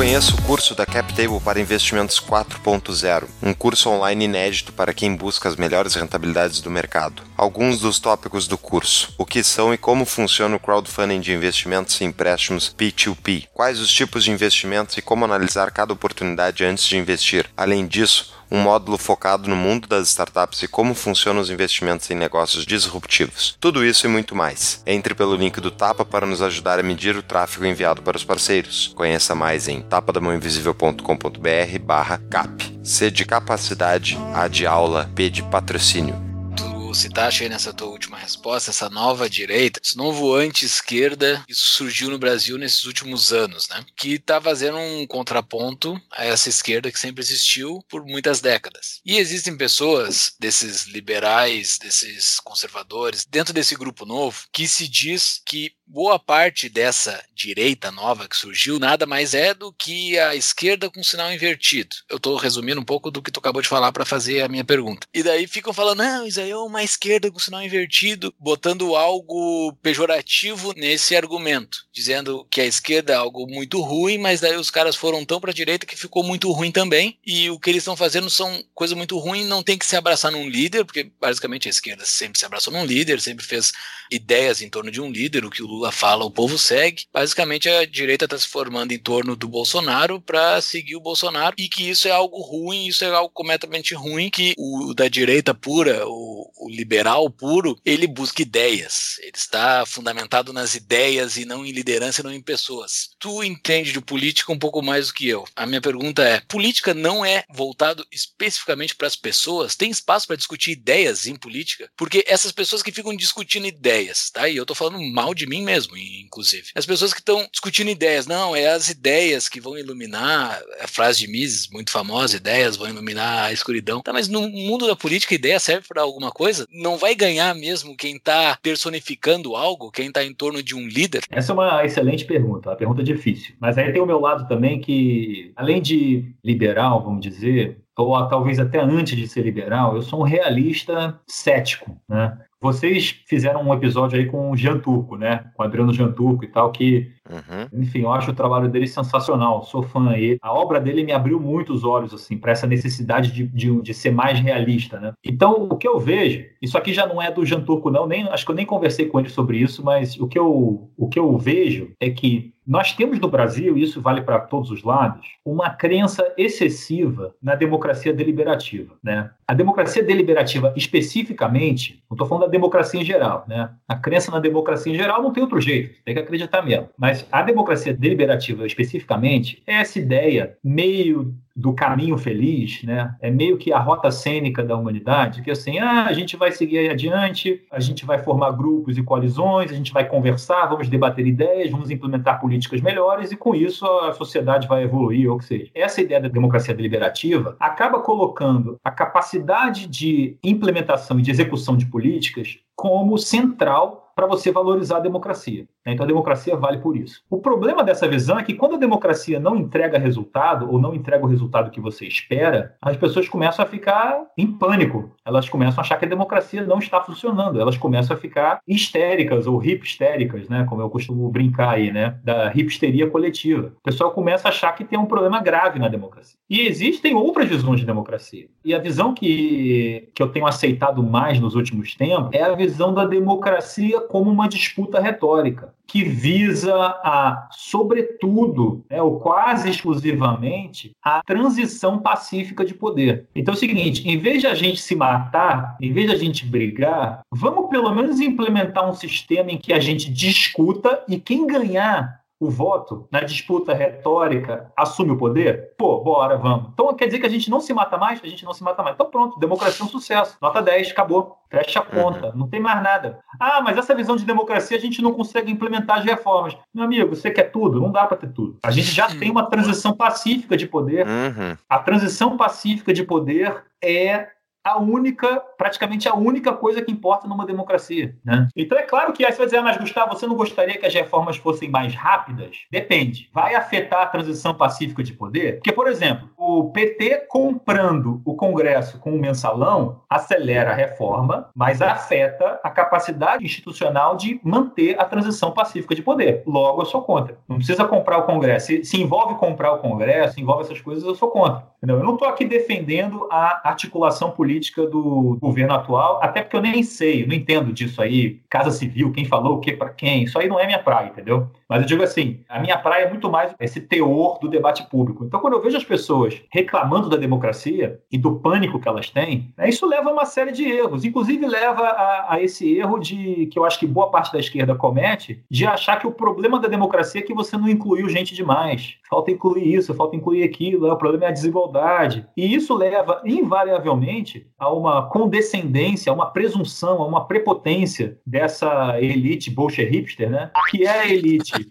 Conheça o curso da CapTable para Investimentos 4.0, um curso online inédito para quem busca as melhores rentabilidades do mercado. Alguns dos tópicos do curso: o que são e como funciona o crowdfunding de investimentos e empréstimos P2P, quais os tipos de investimentos e como analisar cada oportunidade antes de investir. Além disso, um módulo focado no mundo das startups e como funcionam os investimentos em negócios disruptivos. Tudo isso e muito mais. Entre pelo link do Tapa para nos ajudar a medir o tráfego enviado para os parceiros. Conheça mais em tapadamãoinvisível.com.br barra cap. C de capacidade, A de aula, P de patrocínio citaste aí nessa tua última resposta, essa nova direita, esse novo anti-esquerda, isso surgiu no Brasil nesses últimos anos, né? Que está fazendo um contraponto a essa esquerda que sempre existiu por muitas décadas. E existem pessoas, desses liberais, desses conservadores, dentro desse grupo novo, que se diz que boa parte dessa direita nova que surgiu nada mais é do que a esquerda com sinal invertido. Eu estou resumindo um pouco do que tu acabou de falar para fazer a minha pergunta. E daí ficam falando, não, isso aí é uma esquerda com sinal invertido, botando algo pejorativo nesse argumento, dizendo que a esquerda é algo muito ruim, mas daí os caras foram tão para a direita que ficou muito ruim também. E o que eles estão fazendo são coisa muito ruim, não tem que se abraçar num líder, porque basicamente a esquerda sempre se abraçou num líder, sempre fez ideias em torno de um líder, o que o Lula fala, o povo segue. Basicamente a direita está se formando em torno do Bolsonaro para seguir o Bolsonaro e que isso é algo ruim, isso é algo completamente ruim, que o da direita pura, o, o liberal puro, ele busca ideias. Ele está fundamentado nas ideias e não em liderança e não em pessoas. Tu entende de política um pouco mais do que eu. A minha pergunta é: política não é voltado especificamente para as pessoas? Tem espaço para discutir ideias em política? Porque essas pessoas que ficam discutindo ideias, tá? E eu tô falando mal de mim mesmo, inclusive. As pessoas que estão discutindo ideias, não, é as ideias que vão iluminar, a frase de Mises, muito famosa, ideias vão iluminar a escuridão. Tá, mas no mundo da política, ideia serve para alguma coisa? Não vai ganhar mesmo quem tá personificando algo, quem tá em torno de um líder? Essa é uma excelente pergunta, uma pergunta difícil. Mas aí tem o meu lado também que, além de liberal, vamos dizer, ou talvez até antes de ser liberal, eu sou um realista cético, né? Vocês fizeram um episódio aí com o Jean Turco, né? Com o Adriano Jean Turco e tal, que, uhum. enfim, eu acho o trabalho dele sensacional. Sou fã. E a obra dele me abriu muito os olhos, assim, para essa necessidade de, de, de, ser mais realista, né? Então, o que eu vejo, isso aqui já não é do Jean Turco, não, nem, acho que eu nem conversei com ele sobre isso, mas o que eu, o que eu vejo é que nós temos no Brasil, e isso vale para todos os lados, uma crença excessiva na democracia deliberativa. Né? A democracia deliberativa, especificamente, não estou falando da democracia em geral, né? a crença na democracia em geral não tem outro jeito, tem que acreditar mesmo. Mas a democracia deliberativa, especificamente, é essa ideia meio do caminho feliz, né? É meio que a rota cênica da humanidade, que assim, ah, a gente vai seguir adiante, a gente vai formar grupos e coalizões, a gente vai conversar, vamos debater ideias, vamos implementar políticas melhores e com isso a sociedade vai evoluir ou que seja. Essa ideia da democracia deliberativa acaba colocando a capacidade de implementação e de execução de políticas como central para você valorizar a democracia. Né? Então a democracia vale por isso. O problema dessa visão é que quando a democracia não entrega resultado ou não entrega o resultado que você espera, as pessoas começam a ficar em pânico. Elas começam a achar que a democracia não está funcionando. Elas começam a ficar histéricas ou hipstéricas, né? Como eu costumo brincar aí, né? Da hipsteria coletiva. O pessoal começa a achar que tem um problema grave na democracia. E existem outras visões de democracia. E a visão que, que eu tenho aceitado mais nos últimos tempos é a visão da democracia como uma disputa retórica, que visa a, sobretudo, né, ou quase exclusivamente, a transição pacífica de poder. Então é o seguinte: em vez de a gente se matar, em vez de a gente brigar, vamos pelo menos implementar um sistema em que a gente discuta e quem ganhar o voto na disputa retórica assume o poder? Pô, bora, vamos. Então quer dizer que a gente não se mata mais? A gente não se mata mais. Então pronto, democracia é um sucesso. Nota 10, acabou. Fecha a conta. Uhum. Não tem mais nada. Ah, mas essa visão de democracia a gente não consegue implementar as reformas. Meu amigo, você quer tudo? Não dá para ter tudo. A gente já tem uma transição pacífica de poder. Uhum. A transição pacífica de poder é a única, praticamente a única coisa que importa numa democracia. Né? Então é claro que aí você vai dizer, ah, mas Gustavo, você não gostaria que as reformas fossem mais rápidas? Depende. Vai afetar a transição pacífica de poder? Porque, por exemplo, o PT comprando o Congresso com o mensalão acelera a reforma, mas afeta a capacidade institucional de manter a transição pacífica de poder. Logo, eu sou contra. Não precisa comprar o Congresso. Se, se envolve comprar o Congresso, envolve essas coisas, eu sou contra. Entendeu? Eu não estou aqui defendendo a articulação política política do governo atual, até porque eu nem sei, não entendo disso aí, Casa Civil, quem falou o que para quem, isso aí não é minha praia, entendeu? Mas eu digo assim, a minha praia é muito mais esse teor do debate público. Então, quando eu vejo as pessoas reclamando da democracia e do pânico que elas têm, né, isso leva a uma série de erros. Inclusive, leva a, a, esse erro de que eu acho que boa parte da esquerda comete, de achar que o problema da democracia é que você não incluiu gente demais. Falta incluir isso, falta incluir aquilo, é, o problema é a desigualdade. E isso leva, invariavelmente, a uma condescendência, a uma presunção, a uma prepotência dessa elite bolche hipster, né? Que é a elite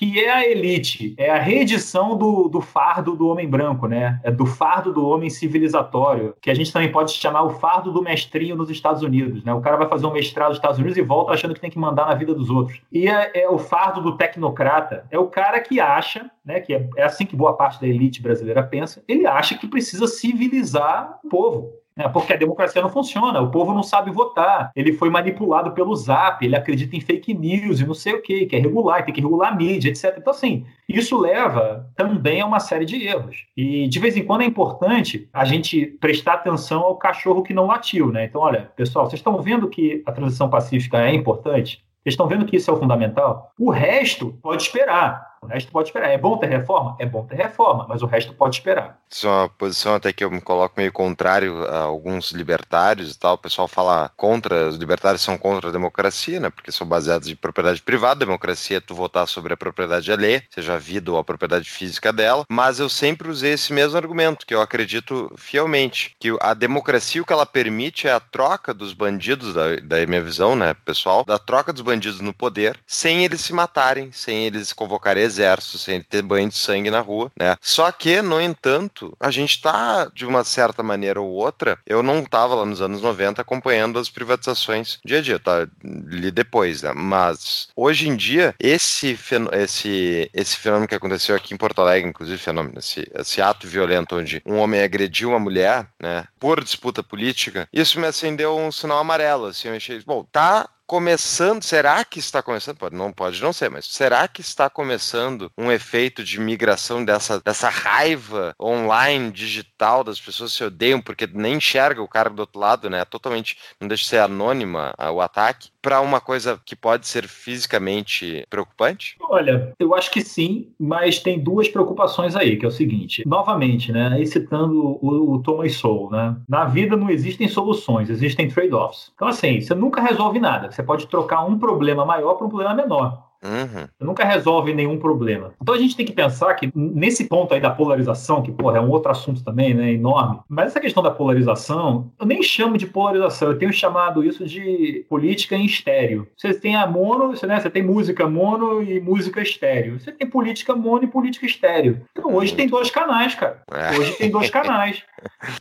que é a elite, é a reedição do, do fardo do homem branco, né? É do fardo do homem civilizatório, que a gente também pode chamar o fardo do mestrinho nos Estados Unidos, né? O cara vai fazer um mestrado nos Estados Unidos e volta achando que tem que mandar na vida dos outros. E é, é o fardo do tecnocrata, é o cara que acha, né? Que é, é assim que boa parte da elite brasileira pensa, ele acha que precisa civilizar o povo. É, porque a democracia não funciona, o povo não sabe votar, ele foi manipulado pelo zap, ele acredita em fake news e não sei o que, quer regular, tem que regular a mídia, etc. Então, assim, isso leva também a uma série de erros. E de vez em quando é importante a gente prestar atenção ao cachorro que não latiu, né? Então, olha, pessoal, vocês estão vendo que a transição pacífica é importante? Vocês estão vendo que isso é o fundamental? O resto pode esperar. O resto pode esperar. É bom ter reforma? É bom ter reforma, mas o resto pode esperar. Isso é uma posição até que eu me coloco meio contrário a alguns libertários e tal. O pessoal fala contra, os libertários são contra a democracia, né? Porque são baseados em propriedade privada. Democracia é tu votar sobre a propriedade alheia, seja a vida ou a propriedade física dela. Mas eu sempre usei esse mesmo argumento, que eu acredito fielmente, que a democracia o que ela permite é a troca dos bandidos, da, da minha visão, né, pessoal, da troca dos bandidos no poder, sem eles se matarem, sem eles convocarem exército, sem ter banho de sangue na rua, né? Só que, no entanto, a gente tá, de uma certa maneira ou outra, eu não tava lá nos anos 90 acompanhando as privatizações dia a dia, tá? Ali depois, né? Mas, hoje em dia, esse, esse, esse fenômeno que aconteceu aqui em Porto Alegre, inclusive, fenômeno, esse, esse ato violento onde um homem agrediu uma mulher, né? Por disputa política, isso me acendeu um sinal amarelo, assim, eu achei, bom, tá começando, será que está começando? Pode não, pode não ser, mas será que está começando um efeito de migração dessa, dessa raiva online, digital, das pessoas se odeiam porque nem enxerga o cara do outro lado, né? Totalmente, não deixa de ser anônima o ataque, para uma coisa que pode ser fisicamente preocupante? Olha, eu acho que sim, mas tem duas preocupações aí, que é o seguinte, novamente, né, aí citando o, o Thomas Sowell, né, na vida não existem soluções, existem trade-offs. Então, assim, você nunca resolve nada, você pode trocar um problema maior para um problema menor. Uhum. Nunca resolve nenhum problema. Então a gente tem que pensar que nesse ponto aí da polarização, que porra, é um outro assunto também, né, enorme, mas essa questão da polarização, eu nem chamo de polarização, eu tenho chamado isso de política em estéreo. Você tem a mono, você, né, você tem música mono e música estéreo. Você tem política mono e política estéreo. Então hoje tem dois canais, cara. É. Hoje tem dois canais.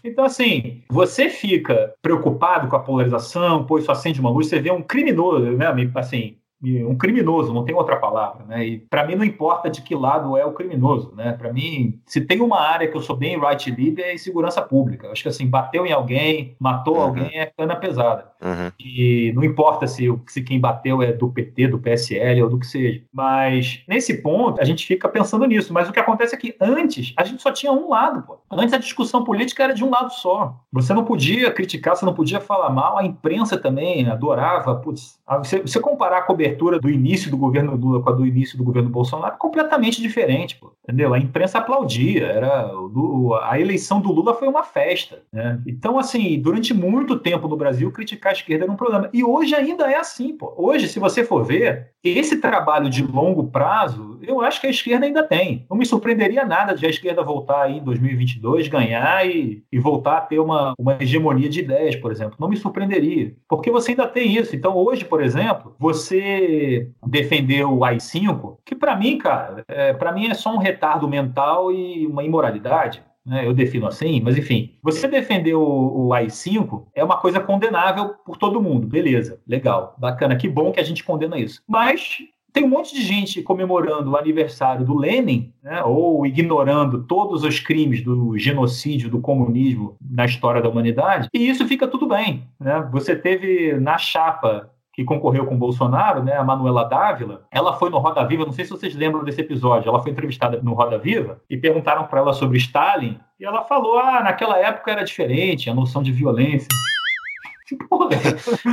Então assim, você fica preocupado com a polarização, pô, isso acende uma luz, você vê um criminoso, né, assim, um criminoso, não tem outra palavra, né? E para mim não importa de que lado é o criminoso, né? Para mim, se tem uma área que eu sou bem right livre é em segurança pública. Acho que assim, bateu em alguém, matou uhum. alguém é cana pesada. Uhum. E não importa se, se quem bateu é do PT, do PSL ou do que seja. Mas nesse ponto a gente fica pensando nisso. Mas o que acontece é que antes a gente só tinha um lado, pô. Antes a discussão política era de um lado só. Você não podia criticar, você não podia falar mal. A imprensa também adorava. Putz, você, você comparar a cobertura cobertura do início do governo Lula com a do início do governo Bolsonaro completamente diferente, pô, entendeu? A imprensa aplaudia, era a eleição do Lula foi uma festa, né? Então, assim, durante muito tempo no Brasil, criticar a esquerda era um problema. E hoje ainda é assim, pô. Hoje, se você for ver, esse trabalho de longo prazo, eu acho que a esquerda ainda tem. Não me surpreenderia nada de a esquerda voltar aí em 2022, ganhar e, e voltar a ter uma, uma hegemonia de ideias, por exemplo. Não me surpreenderia. Porque você ainda tem isso. Então, hoje, por exemplo, você defendeu o AI-5, que para mim, cara, é, para mim é só um retardo mental e uma imoralidade. Né? Eu defino assim, mas enfim, você defender o, o AI-5 é uma coisa condenável por todo mundo, beleza, legal, bacana, que bom que a gente condena isso. Mas tem um monte de gente comemorando o aniversário do Lenin, né, ou ignorando todos os crimes do genocídio, do comunismo na história da humanidade, e isso fica tudo bem. Né? Você teve na chapa que concorreu com Bolsonaro, né, a Manuela Dávila, ela foi no Roda Viva, não sei se vocês lembram desse episódio, ela foi entrevistada no Roda Viva e perguntaram para ela sobre Stalin, e ela falou: "Ah, naquela época era diferente, a noção de violência". Porra.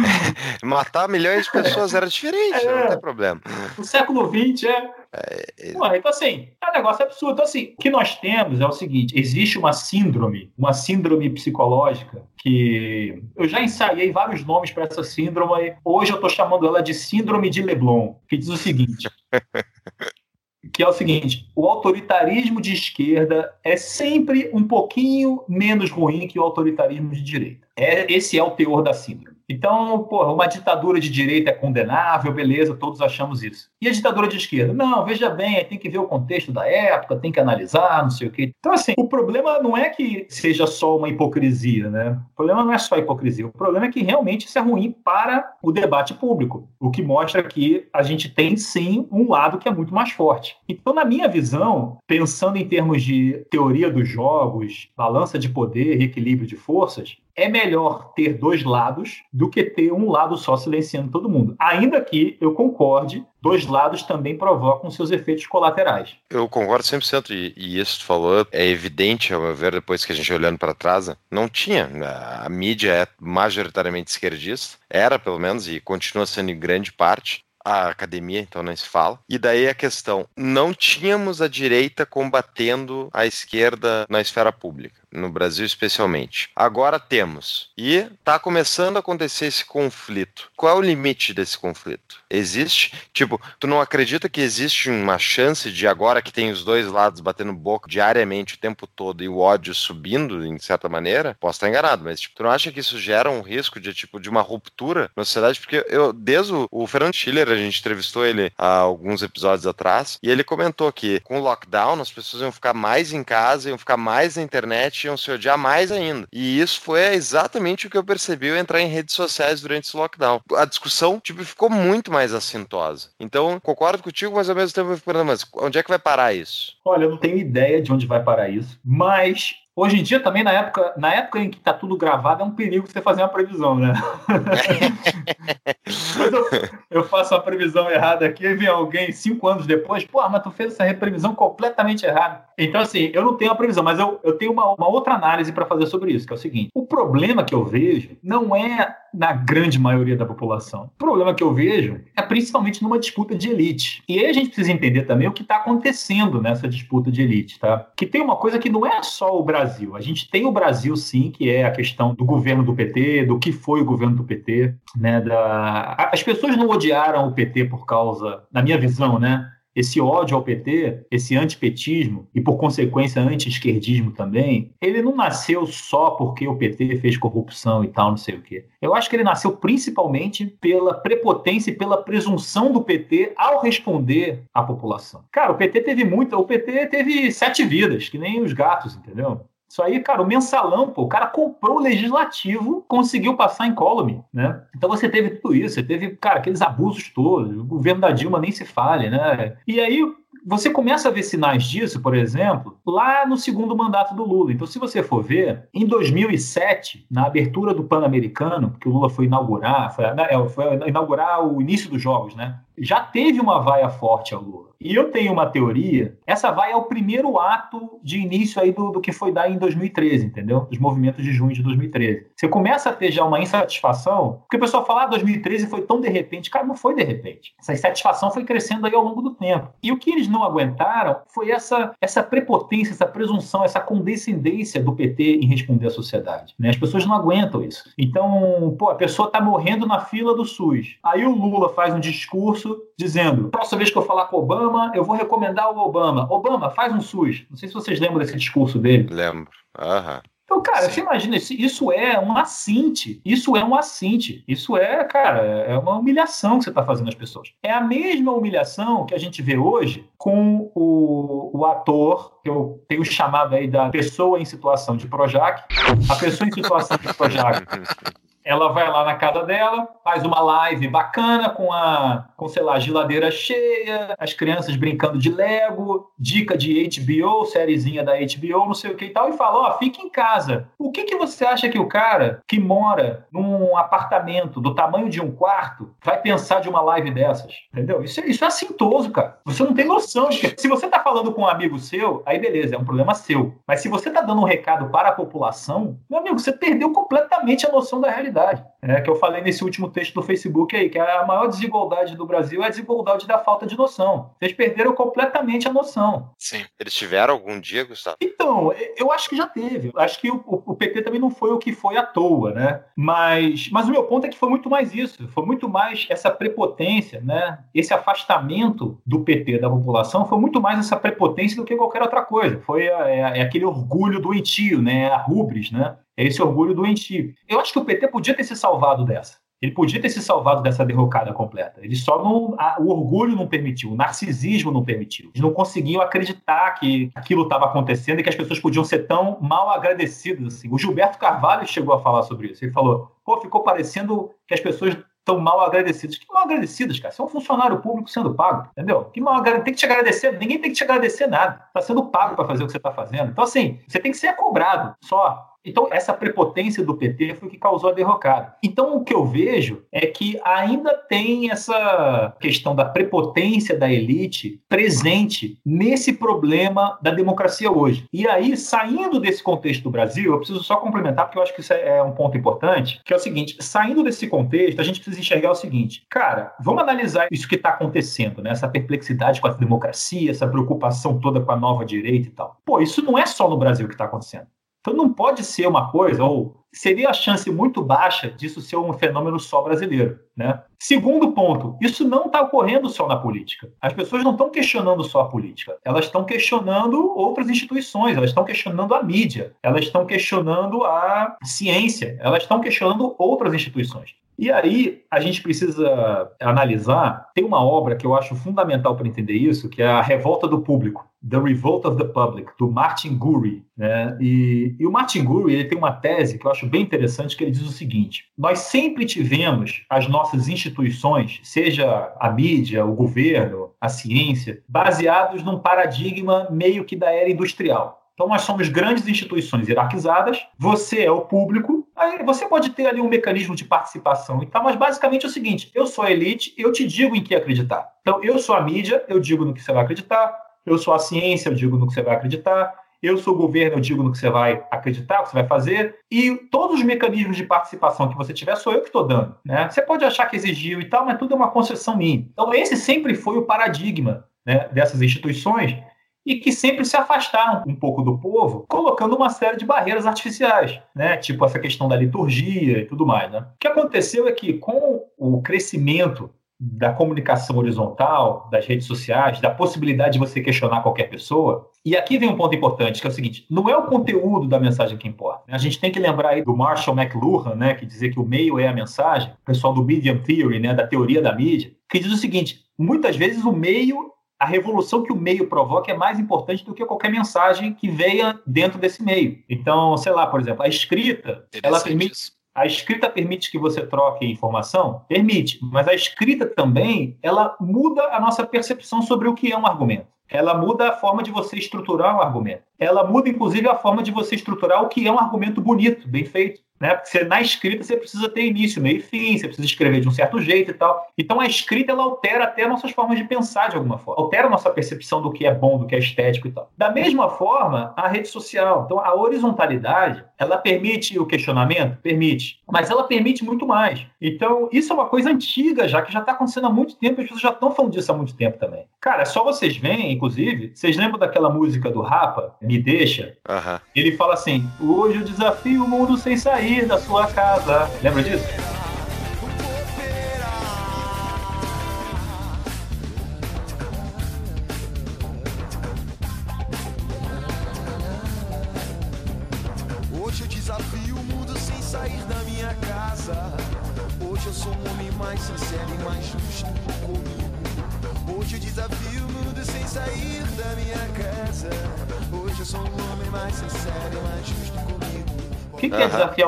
Matar milhões de pessoas era diferente, é, não tem problema. No século XX é. é, é... Porra, então, assim, é um negócio absurdo. Então, assim, o que nós temos é o seguinte: existe uma síndrome, uma síndrome psicológica, que eu já ensaiei vários nomes para essa síndrome. Hoje eu estou chamando ela de Síndrome de Leblon, que diz o seguinte. que é o seguinte: o autoritarismo de esquerda é sempre um pouquinho menos ruim que o autoritarismo de direita. É, esse é o teor da síndrome. Então, porra, uma ditadura de direita é condenável, beleza, todos achamos isso. E a ditadura de esquerda? Não, veja bem, tem que ver o contexto da época, tem que analisar, não sei o quê. Então, assim, o problema não é que seja só uma hipocrisia, né? O problema não é só hipocrisia, o problema é que realmente isso é ruim para o debate público, o que mostra que a gente tem sim um lado que é muito mais forte. Então, na minha visão, pensando em termos de teoria dos jogos, balança de poder equilíbrio de forças, é melhor ter dois lados do que ter um lado só silenciando todo mundo. Ainda que eu concorde, dois lados também provocam seus efeitos colaterais. Eu concordo 100% e, e isso tu falou é evidente, ao meu ver, depois que a gente olhando para trás, né? não tinha. A mídia é majoritariamente esquerdista, era pelo menos e continua sendo em grande parte a academia, então não se fala. E daí a questão: não tínhamos a direita combatendo a esquerda na esfera pública no Brasil especialmente. Agora temos. E está começando a acontecer esse conflito. Qual é o limite desse conflito? Existe? Tipo, tu não acredita que existe uma chance de agora que tem os dois lados batendo boca diariamente o tempo todo e o ódio subindo em certa maneira? Posso estar enganado, mas tipo, tu não acha que isso gera um risco de tipo de uma ruptura na sociedade? Porque eu desde o, o Fernando Schiller a gente entrevistou ele há alguns episódios atrás e ele comentou que com o lockdown as pessoas iam ficar mais em casa, iam ficar mais na internet iam se odiar mais ainda. E isso foi exatamente o que eu percebi ao entrar em redes sociais durante esse lockdown. A discussão, tipo, ficou muito mais assintosa. Então, concordo contigo, mas ao mesmo tempo eu fico perguntando, mas onde é que vai parar isso? Olha, eu não tenho ideia de onde vai parar isso, mas Hoje em dia, também, na época, na época em que está tudo gravado, é um perigo você fazer uma previsão, né? eu, eu, faço uma previsão errada aqui e vem alguém cinco anos depois, pô, mas tu fez essa previsão completamente errada. Então, assim, eu não tenho uma previsão, mas eu, eu tenho uma, uma outra análise para fazer sobre isso, que é o seguinte: o problema que eu vejo não é na grande maioria da população. O problema que eu vejo é principalmente numa disputa de elite. E aí a gente precisa entender também o que está acontecendo nessa disputa de elite, tá? Que tem uma coisa que não é só o Brasil. A gente tem o Brasil, sim, que é a questão do governo do PT, do que foi o governo do PT, né? Da... As pessoas não odiaram o PT por causa, na minha visão, né? esse ódio ao PT, esse antipetismo e, por consequência, anti-esquerdismo também, ele não nasceu só porque o PT fez corrupção e tal, não sei o quê. Eu acho que ele nasceu principalmente pela prepotência e pela presunção do PT ao responder à população. Cara, o PT teve muita. O PT teve sete vidas, que nem os gatos, entendeu? Isso aí, cara, o mensalão, pô, o cara comprou o legislativo, conseguiu passar em column, né? Então você teve tudo isso, você teve, cara, aqueles abusos todos, o governo da Dilma nem se fale, né? E aí você começa a ver sinais disso, por exemplo, lá no segundo mandato do Lula. Então, se você for ver, em 2007, na abertura do Pan-Americano, que o Lula foi inaugurar, foi, né, é, foi inaugurar o início dos jogos, né? Já teve uma vaia forte ao Lula. E eu tenho uma teoria, essa vai é o primeiro ato de início aí do, do que foi dar em 2013, entendeu? Dos movimentos de junho de 2013. Você começa a ter já uma insatisfação, porque o pessoal fala, ah, 2013 foi tão de repente. Cara, não foi de repente. Essa insatisfação foi crescendo aí ao longo do tempo. E o que eles não aguentaram foi essa, essa prepotência, essa presunção, essa condescendência do PT em responder à sociedade. Né? As pessoas não aguentam isso. Então, pô, a pessoa tá morrendo na fila do SUS. Aí o Lula faz um discurso dizendo, próxima vez que eu falar com o Obama, Obama, eu vou recomendar o Obama. Obama, faz um SUS. Não sei se vocês lembram desse discurso dele. Lembro. Aham. Então, cara, Sim. você imagina, isso é um assinte. Isso é um assinte. Isso é, cara, é uma humilhação que você está fazendo às pessoas. É a mesma humilhação que a gente vê hoje com o, o ator, que eu tenho chamado aí da pessoa em situação de Projac. A pessoa em situação de Projac ela vai lá na casa dela, faz uma live bacana com a, com, sei lá, geladeira cheia, as crianças brincando de Lego, dica de HBO, sériezinha da HBO, não sei o que e tal, e fala, ó, oh, fica em casa. O que, que você acha que o cara que mora num apartamento do tamanho de um quarto vai pensar de uma live dessas? Entendeu? Isso, é, isso é assintoso, cara. Você não tem noção de que... Se você tá falando com um amigo seu, aí beleza, é um problema seu. Mas se você tá dando um recado para a população, meu amigo, você perdeu completamente a noção da realidade desigualdade. É, que eu falei nesse último texto do Facebook aí, que a maior desigualdade do Brasil é a desigualdade da falta de noção. Vocês perderam completamente a noção. Sim. Eles tiveram algum dia, Gustavo? Então, eu acho que já teve. Acho que o, o, PT também não foi o que foi à toa, né? Mas, mas o meu ponto é que foi muito mais isso. Foi muito mais essa prepotência, né? Esse afastamento do PT da população foi muito mais essa prepotência do que qualquer outra coisa. Foi é, é aquele orgulho doentio, né? A rubris, né? É esse orgulho doentio. Eu acho que o PT podia ter se salvado dessa. Ele podia ter se salvado dessa derrocada completa. Ele só não. A, o orgulho não permitiu, o narcisismo não permitiu. Eles não conseguiam acreditar que aquilo estava acontecendo e que as pessoas podiam ser tão mal agradecidas. Assim. O Gilberto Carvalho chegou a falar sobre isso. Ele falou: pô, ficou parecendo que as pessoas estão mal agradecidas. Que mal agradecidas, cara? Você é um funcionário público sendo pago, entendeu? Que mal tem que te agradecer, ninguém tem que te agradecer nada. Está sendo pago para fazer o que você está fazendo. Então, assim, você tem que ser cobrado só. Então, essa prepotência do PT foi o que causou a derrocada. Então, o que eu vejo é que ainda tem essa questão da prepotência da elite presente nesse problema da democracia hoje. E aí, saindo desse contexto do Brasil, eu preciso só complementar, porque eu acho que isso é um ponto importante, que é o seguinte: saindo desse contexto, a gente precisa enxergar o seguinte, cara, vamos analisar isso que está acontecendo, né? Essa perplexidade com a democracia, essa preocupação toda com a nova direita e tal. Pô, isso não é só no Brasil que está acontecendo. Então não pode ser uma coisa, ou seria a chance muito baixa disso ser um fenômeno só brasileiro. Né? Segundo ponto, isso não está ocorrendo só na política. As pessoas não estão questionando só a política, elas estão questionando outras instituições, elas estão questionando a mídia, elas estão questionando a ciência, elas estão questionando outras instituições. E aí a gente precisa analisar. Tem uma obra que eu acho fundamental para entender isso, que é a Revolta do Público, The Revolt of the Public, do Martin Gurry. Né? E, e o Martin Gurry ele tem uma tese que eu acho bem interessante, que ele diz o seguinte: nós sempre tivemos as nossas instituições, seja a mídia, o governo, a ciência, baseados num paradigma meio que da era industrial. Então, nós somos grandes instituições hierarquizadas, você é o público, aí você pode ter ali um mecanismo de participação e tal, mas basicamente é o seguinte: eu sou a elite, eu te digo em que acreditar. Então, eu sou a mídia, eu digo no que você vai acreditar, eu sou a ciência, eu digo no que você vai acreditar, eu sou o governo, eu digo no que você vai acreditar, o que você vai fazer, e todos os mecanismos de participação que você tiver sou eu que estou dando. Né? Você pode achar que exigiu e tal, mas tudo é uma concessão minha. Então, esse sempre foi o paradigma né, dessas instituições e que sempre se afastaram um pouco do povo, colocando uma série de barreiras artificiais, né? Tipo essa questão da liturgia e tudo mais, né? O que aconteceu é que com o crescimento da comunicação horizontal, das redes sociais, da possibilidade de você questionar qualquer pessoa. E aqui vem um ponto importante, que é o seguinte: não é o conteúdo da mensagem que importa. Né? A gente tem que lembrar aí do Marshall McLuhan, né, que dizia que o meio é a mensagem, o pessoal do Medium Theory, né, da teoria da mídia, que diz o seguinte: muitas vezes o meio a revolução que o meio provoca é mais importante do que qualquer mensagem que venha dentro desse meio. Então, sei lá, por exemplo, a escrita, ela permite, a escrita permite que você troque informação? Permite, mas a escrita também, ela muda a nossa percepção sobre o que é um argumento. Ela muda a forma de você estruturar um argumento. Ela muda, inclusive, a forma de você estruturar o que é um argumento bonito, bem feito. Né? Porque você, na escrita você precisa ter início, meio e fim, você precisa escrever de um certo jeito e tal. Então a escrita ela altera até nossas formas de pensar de alguma forma, altera a nossa percepção do que é bom, do que é estético e tal. Da mesma forma, a rede social. Então a horizontalidade ela permite o questionamento? Permite. Mas ela permite muito mais. Então, isso é uma coisa antiga já, que já está acontecendo há muito tempo, e as pessoas já estão falando disso há muito tempo também. Cara, é só vocês veem, inclusive, vocês lembram daquela música do Rapa, Me Deixa? Uhum. Ele fala assim: hoje eu desafio o mundo sem sair sair da sua casa. Lembra disso?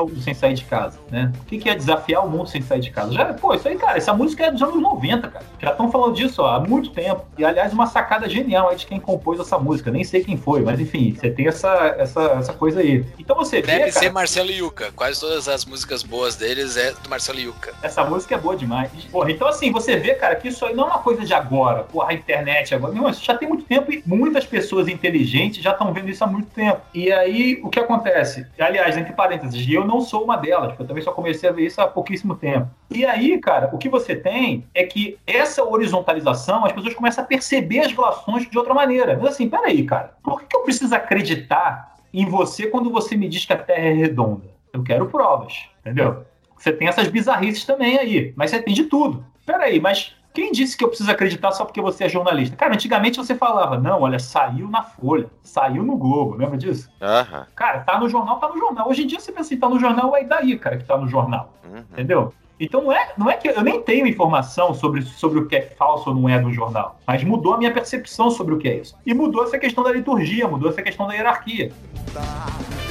Que, é sem sair de casa, né? O que, que é desafiar o mundo sem sair de casa? Já, pô, isso aí, cara, essa música é dos anos 90, cara. Já estão falando disso ó, há muito tempo. E, aliás, uma sacada genial aí de quem compôs essa música. Nem sei quem foi, mas enfim, você tem essa, essa, essa coisa aí. Então você Deve vê, ser cara, Marcelo Yuca. Quase todas as músicas boas deles é do Marcelo Yuca. Essa música é boa demais. Porra, então assim, você vê, cara, que isso aí não é uma coisa de agora. Porra, a internet agora. Não, isso já tem muito tempo e muitas pessoas inteligentes já estão vendo isso há muito tempo. E aí, o que acontece? Aliás, entre parênteses, eu não sou uma delas, porque eu também só comecei a ver isso há pouquíssimo tempo. E aí, cara, o que você tem é que essa horizontalização, as pessoas começam a perceber as relações de outra maneira. Mas assim, peraí, cara, por que eu preciso acreditar em você quando você me diz que a Terra é redonda? Eu quero provas, entendeu? Você tem essas bizarrices também aí, mas você tem de tudo. Peraí, mas Quem disse que eu preciso acreditar só porque você é jornalista? Cara, antigamente você falava, não, olha, saiu na Folha, saiu no Globo, lembra disso? Aham. Cara, tá no jornal, tá no jornal. Hoje em dia você pensa assim, tá no jornal, é daí, cara, que tá no jornal. Uhum. Entendeu? Então não é, não é que eu nem tenho informação sobre, sobre o que é falso ou não é do jornal, mas mudou a minha percepção sobre o que é isso. E mudou essa questão da liturgia, mudou essa questão da hierarquia. Deixa,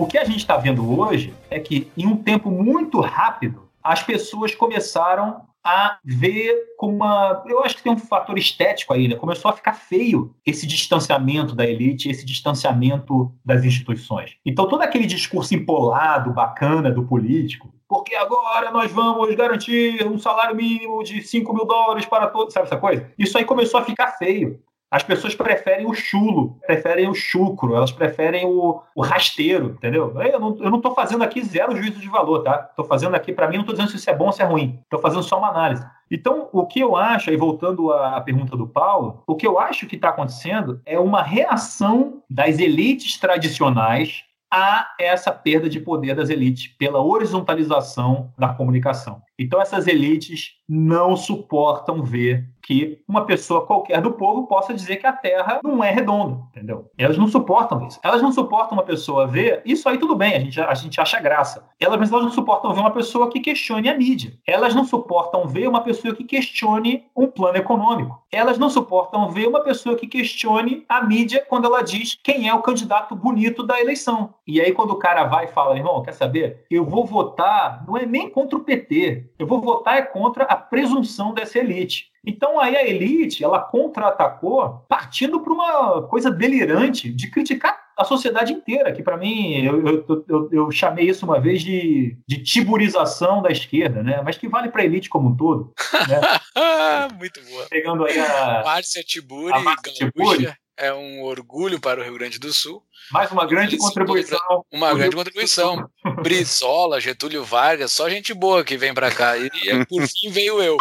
O que a gente está vendo hoje é que, em um tempo muito rápido, as pessoas começaram a ver como uma. Eu acho que tem um fator estético aí, né? Começou a ficar feio esse distanciamento da elite, esse distanciamento das instituições. Então, todo aquele discurso empolado, bacana do político, porque agora nós vamos garantir um salário mínimo de 5 mil dólares para todos, sabe essa coisa? Isso aí começou a ficar feio. As pessoas preferem o chulo, preferem o chucro, elas preferem o, o rasteiro, entendeu? Eu não, eu não tô fazendo aqui zero juízo de valor, tá? Tô fazendo aqui, para mim, não tô dizendo se isso é bom ou se é ruim. Tô fazendo só uma análise. Então, o que eu acho, aí voltando à pergunta do Paulo, o que eu acho que está acontecendo é uma reação das elites tradicionais a essa perda de poder das elites pela horizontalização da comunicação. Então, essas elites não suportam ver que uma pessoa qualquer do povo possa dizer que a Terra não é redonda, entendeu? Elas não suportam isso. Elas não suportam uma pessoa ver, isso aí tudo bem, a gente, a gente acha graça. Elas, mas elas não suportam ver uma pessoa que questione a mídia. Elas não suportam ver uma pessoa que questione um plano econômico. Elas não suportam ver uma pessoa que questione a mídia quando ela diz quem é o candidato bonito da eleição. E aí, quando o cara vai e fala, irmão, quer saber? Eu vou votar, não é nem contra o PT, eu vou votar é contra a presunção dessa elite. Então aí a elite, ela contra-atacou partindo para uma coisa delirante de criticar a sociedade inteira, que para mim, eu, eu, eu, eu, chamei isso uma vez de, de tiburização da esquerda, né? Mas que vale para a elite como um todo. Né? Muito boa. Pegando aí a... Márcia Tiburi, a Márcia Tiburi. é um orgulho para o Rio Grande do Sul. Mais uma grande contribuição. Uma grande contribuição. Brizola, Getúlio Vargas, só gente boa que vem para cá. E por fim veio eu.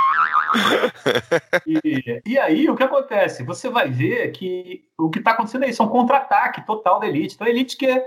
E, e, aí, o que acontece? Você vai ver que o que está acontecendo aí é um contra-ataque total da elite. Então, a elite que é,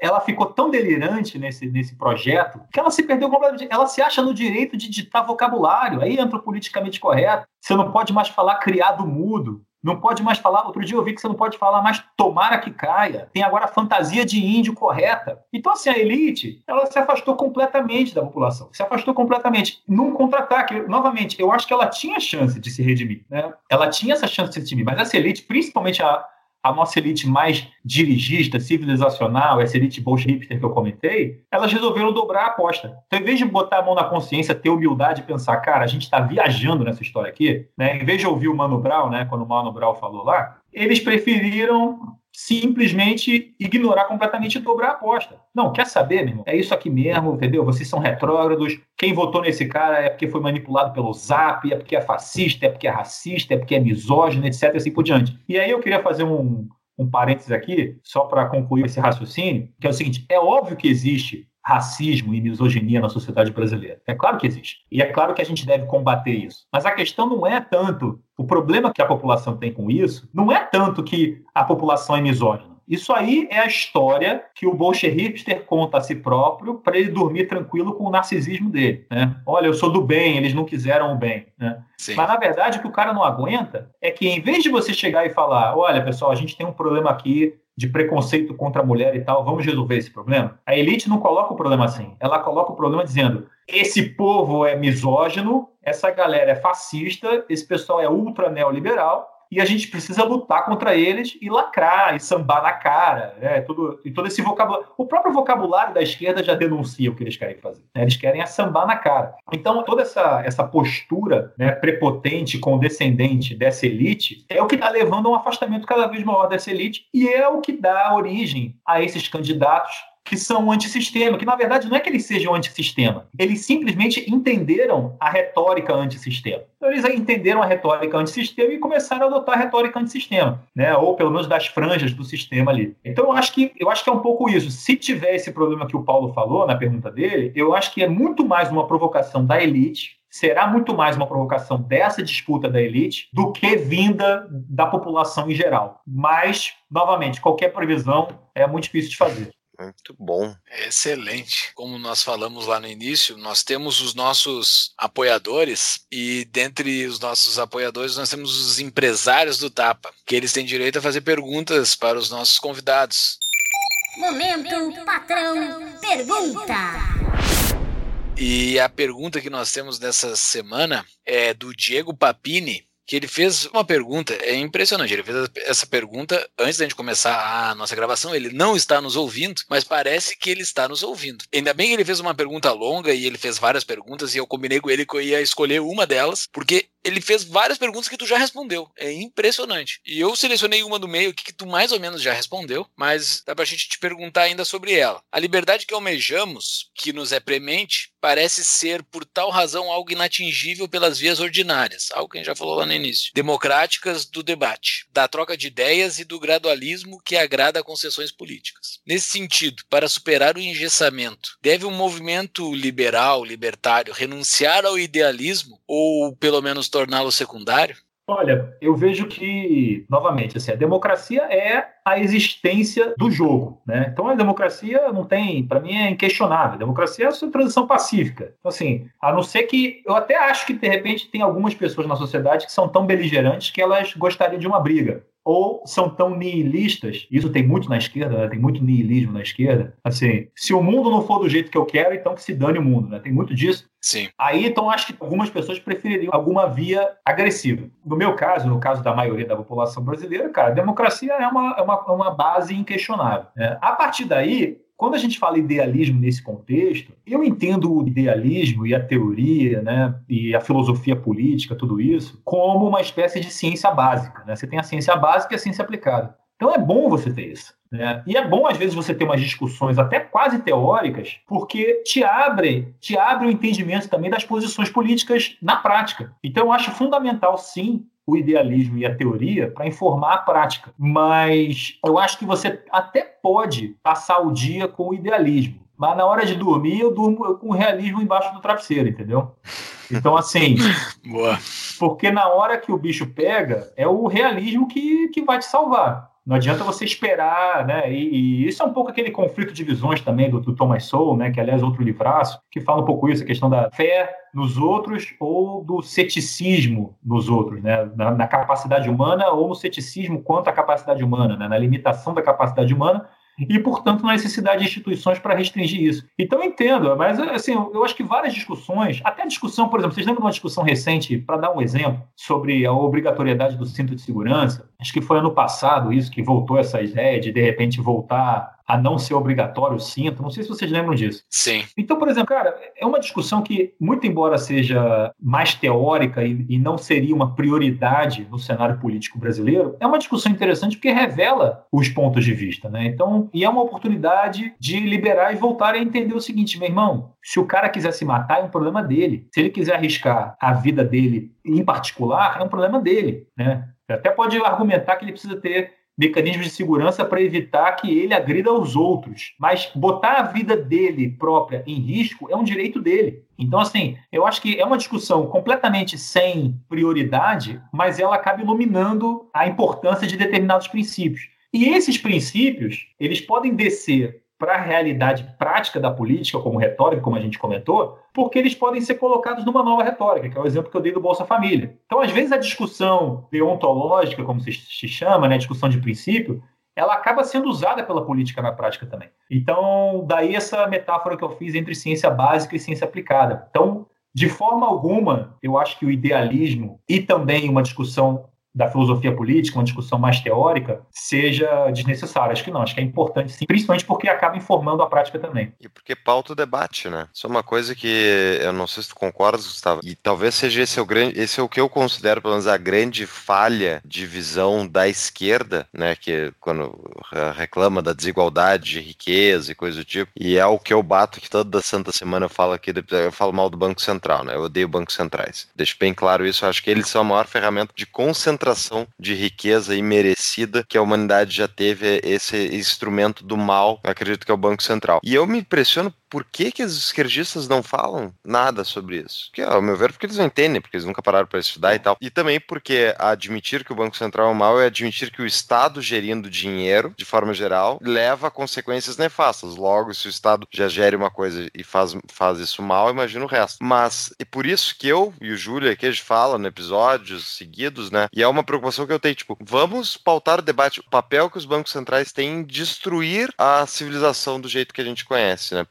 ela ficou tão delirante nesse, nesse projeto que ela se perdeu completamente. Ela se acha no direito de ditar vocabulário. Aí entra o politicamente correto. Você não pode mais falar criado mudo. Não pode mais falar. Outro dia eu vi que você não pode falar mais tomara que caia. Tem agora a fantasia de índio correta. Então, assim, a elite, ela se afastou completamente da população. Se afastou completamente. Num contra-ataque, novamente, eu acho que ela tinha chance de se redimir. Né? Ela tinha essa chance de se redimir. Mas essa elite, principalmente a, a nossa elite mais dirigista, civilizacional, essa elite bolchevique que eu comentei, elas resolveram dobrar a aposta. Então, em vez de botar a mão na consciência, ter humildade e pensar, cara, a gente está viajando nessa história aqui, né? em vez de ouvir o Mano Brown, né, quando o Mano Brown falou lá, eles preferiram simplesmente ignorar completamente e dobrar a aposta. Não, quer saber, meu irmão? É isso aqui mesmo, entendeu? Vocês são retrógrados. Quem votou nesse cara é porque foi manipulado pelo Zap, é porque é fascista, é porque é racista, é porque é misógino, etc. assim por diante. E aí eu queria fazer um, um parênteses aqui, só para concluir esse raciocínio, que é o seguinte: é óbvio que existe racismo e misoginia na sociedade brasileira. É claro que existe. E é claro que a gente deve combater isso. Mas a questão não é tanto. O problema que a população tem com isso não é tanto que a população é misógina. Isso aí é a história que o bolchevister conta a si próprio para ele dormir tranquilo com o narcisismo dele. Né? Olha, eu sou do bem, eles não quiseram o bem. Né? Mas na verdade o que o cara não aguenta é que em vez de você chegar e falar, olha pessoal, a gente tem um problema aqui de preconceito contra a mulher e tal, vamos resolver esse problema. A elite não coloca o problema assim. Ela coloca o problema dizendo: esse povo é misógino, essa galera é fascista, esse pessoal é ultra neoliberal e a gente precisa lutar contra eles e lacrar e sambar na cara, né? Tudo, e todo esse vocabulário. O próprio vocabulário da esquerda já denuncia o que eles querem fazer. Né? Eles querem sambar na cara. Então, toda essa, essa postura né, prepotente, condescendente dessa elite é o que está levando a um afastamento cada vez maior dessa elite e é o que dá origem a esses candidatos que são antissistema, que na verdade não é que eles sejam antissistema, eles simplesmente entenderam a retórica antissistema. Então eles entenderam a retórica antissistema e começaram a adotar a retórica antissistema, né? Ou pelo menos das franjas do sistema ali. Então eu acho que eu acho que é um pouco isso. Se tiver esse problema que o Paulo falou na pergunta dele, eu acho que é muito mais uma provocação da elite será muito mais uma provocação dessa disputa da elite do que vinda da população em geral. Mas, novamente, qualquer previsão é muito difícil de fazer. Muito bom. Excelente. Como nós falamos lá no início, nós temos os nossos apoiadores e dentre os nossos apoiadores nós temos os empresários do Tapa, que eles têm direito a fazer perguntas para os nossos convidados. Momento patrão pergunta. E a pergunta que nós temos nessa semana é do Diego Papini, que ele fez uma pergunta, é impressionante, ele fez essa pergunta antes da gente começar a nossa gravação, ele não está nos ouvindo, mas parece que ele está nos ouvindo. Ainda bem que ele fez uma pergunta longa e ele fez várias perguntas e eu combinei com ele que eu ia escolher uma delas, porque ele fez várias perguntas que tu já respondeu. É impressionante. E eu selecionei uma do meio que tu mais ou menos já respondeu, mas dá pra gente te perguntar ainda sobre ela. A liberdade que almejamos, que nos é premente, parece ser, por tal razão, algo inatingível pelas vias ordinárias, algo que a gente já falou lá no início. Democráticas do debate, da troca de ideias e do gradualismo que agrada a concessões políticas. Nesse sentido, para superar o engessamento, deve um movimento liberal, libertário, renunciar ao idealismo ou, pelo menos, torná-lo secundário? Olha, eu vejo que, novamente, assim, a democracia é a existência do jogo, né? Então a democracia não tem, para mim é inquestionável. A democracia é a sua transição pacífica. Então assim, a não ser que eu até acho que de repente tem algumas pessoas na sociedade que são tão beligerantes que elas gostariam de uma briga ou são tão nihilistas, isso tem muito na esquerda, né? tem muito nihilismo na esquerda, assim, se o mundo não for do jeito que eu quero, então que se dane o mundo, né? Tem muito disso. Sim. Aí, então, acho que algumas pessoas prefeririam alguma via agressiva. No meu caso, no caso da maioria da população brasileira, cara, a democracia é uma, é uma, é uma base inquestionável. Né? A partir daí, quando a gente fala idealismo nesse contexto, eu entendo o idealismo e a teoria, né, e a filosofia política, tudo isso, como uma espécie de ciência básica. Né? Você tem a ciência básica e a ciência aplicada. Então é bom você ter isso. Né? E é bom, às vezes, você ter umas discussões até quase teóricas, porque te abre, te abre o entendimento também das posições políticas na prática. Então eu acho fundamental, sim, o idealismo e a teoria para informar a prática. Mas eu acho que você até pode passar o dia com o idealismo. Mas na hora de dormir, eu durmo com o realismo embaixo do travesseiro, entendeu? Então, assim. Boa. Porque na hora que o bicho pega, é o realismo que, que vai te salvar. Não adianta você esperar, né? E, e, isso é um pouco aquele conflito de visões também do, do Thomas Sowell, né? Que aliás é outro livraço, que fala um pouco isso, a questão da fé nos outros ou do ceticismo nos outros, né? Na, na capacidade humana ou no ceticismo quanto à capacidade humana, né? Na limitação da capacidade humana e, portanto, na necessidade de instituições para restringir isso. Então, entendo, mas, assim, eu acho que várias discussões, até a discussão, por exemplo, vocês lembram de uma discussão recente, para dar um exemplo, sobre a obrigatoriedade do cinto de segurança? Acho que foi ano passado isso que voltou essa ideia de, de repente, voltar a não ser obrigatório o cinto. Não sei se vocês lembram disso. Sim. Então, por exemplo, cara, é uma discussão que, muito embora seja mais teórica e, e, não seria uma prioridade no cenário político brasileiro, é uma discussão interessante porque revela os pontos de vista, né? Então, e é uma oportunidade de liberar e voltar a entender o seguinte, meu irmão, se o cara quiser se matar, é um problema dele. Se ele quiser arriscar a vida dele em particular, é um problema dele, né? Até pode argumentar que ele precisa ter mecanismos de segurança para evitar que ele agrida aos outros. Mas botar a vida dele própria em risco é um direito dele. Então, assim, eu acho que é uma discussão completamente sem prioridade, mas ela acaba iluminando a importância de determinados princípios. E esses princípios, eles podem descer para a realidade prática da política, como retórica, como a gente comentou, porque eles podem ser colocados numa nova retórica, que é o exemplo que eu dei do Bolsa Família. Então, às vezes, a discussão deontológica, como se chama, né, discussão de princípio, ela acaba sendo usada pela política na prática também. Então, daí essa metáfora que eu fiz entre ciência básica e ciência aplicada. Então, de forma alguma, eu acho que o idealismo e também uma discussão da filosofia política, uma discussão mais teórica, seja desnecessária. Acho que não, acho que é importante sim, principalmente porque acaba informando a prática também. E porque pauta o debate, né? Isso é uma coisa que eu não sei se tu concordas, Gustavo, e talvez seja esse é o grande, esse é o que eu considero, pelo menos, a grande falha de visão da esquerda, né? Que quando reclama da desigualdade de riqueza e coisa do tipo, e é o que eu bato que toda santa semana eu falo aqui, eu falo mal do Banco Central, né? Eu odeio bancos centrais. Deixo bem claro isso, acho que eles são a maior ferramenta de concentração de riqueza imerecida que a humanidade já teve esse instrumento do mal, acredito que é o Banco Central. E eu me impressiono por que, que os esquerdistas não falam nada sobre isso? Que, ao meu ver, porque eles não entendem, porque eles nunca pararam para estudar e tal. E também porque admitir que o Banco Central é mal é admitir que o Estado gerindo dinheiro, de forma geral, leva a consequências nefastas. Logo, se o Estado já gere uma coisa e faz, faz isso mal, imagina o resto. Mas é por isso que eu e o Júlio aqui a gente fala no episódios seguidos, né? E é uma preocupação que eu tenho, tipo, vamos pautar o debate, o papel que os bancos centrais têm em destruir a civilização do jeito que a gente conhece, né?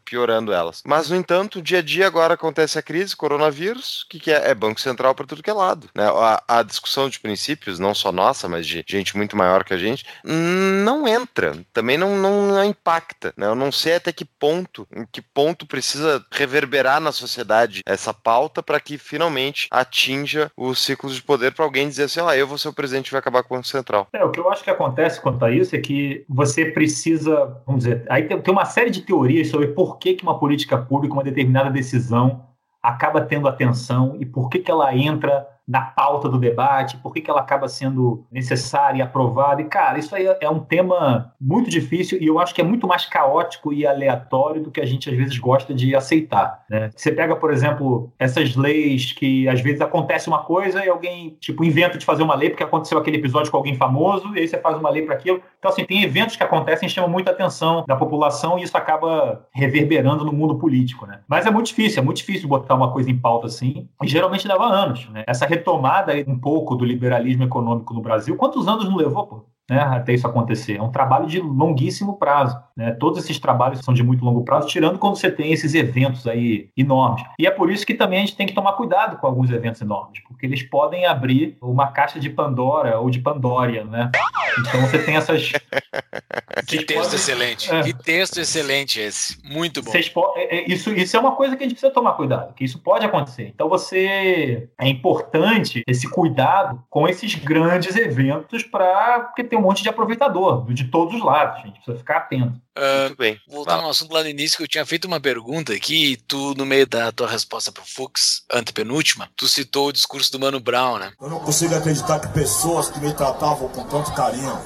Elas. Mas, no entanto, dia a dia agora acontece a crise, coronavírus, o que, que é? É Banco Central para tudo que é lado. Né? A, a, discussão de princípios, não só nossa, mas de gente muito maior que a gente, não entra, também não, não, não impacta. Né? Eu não sei até que ponto, em que ponto precisa reverberar na sociedade essa pauta para que finalmente atinja os ciclos de poder para alguém dizer assim, oh, eu vou ser o presidente e vai acabar com o Banco Central. É, o que eu acho que acontece quanto a isso é que você precisa, vamos dizer, aí tem, tem uma série de teorias sobre por que, que que uma política pública, uma determinada decisão acaba tendo atenção e por que, que ela entra na pauta do debate, por que, que ela acaba sendo necessária e aprovada. E, cara, isso aí é um tema muito difícil e eu acho que é muito mais caótico e aleatório do que a gente às vezes gosta de aceitar. Né? Você pega, por exemplo, essas leis que às vezes acontece uma coisa e alguém, tipo, inventa de fazer uma lei porque aconteceu aquele episódio com alguém famoso e aí você faz uma lei para aquilo. Então, assim, tem eventos que acontecem e chamam muita atenção da população e isso acaba reverberando no mundo político, né? Mas é muito difícil, é muito difícil botar uma coisa em pauta assim e geralmente leva anos, né? Essa retomada um pouco do liberalismo econômico no Brasil, quantos anos não levou, pô? Né, até isso acontecer. É um trabalho de longuíssimo prazo. Né? Todos esses trabalhos são de muito longo prazo, tirando quando você tem esses eventos aí enormes. E é por isso que também a gente tem que tomar cuidado com alguns eventos enormes, porque eles podem abrir uma caixa de Pandora ou de Pandória, né? Então você tem essas. que texto podem... excelente. É. Que texto excelente esse. Muito bom. Po... É, é, isso, isso é uma coisa que a gente precisa tomar cuidado, que isso pode acontecer. Então você. É importante esse cuidado com esses grandes eventos para. Porque tem um monte de aproveitador, de todos os lados. A gente precisa ficar atento. Uh, Muito bem. Voltando ao assunto lá no início, que eu tinha feito uma pergunta aqui, e tu, no meio da tua resposta pro Fux, antepenúltima, tu citou o discurso do Mano Brown, né? Eu não consigo acreditar que pessoas que me tratavam com tanto carinho,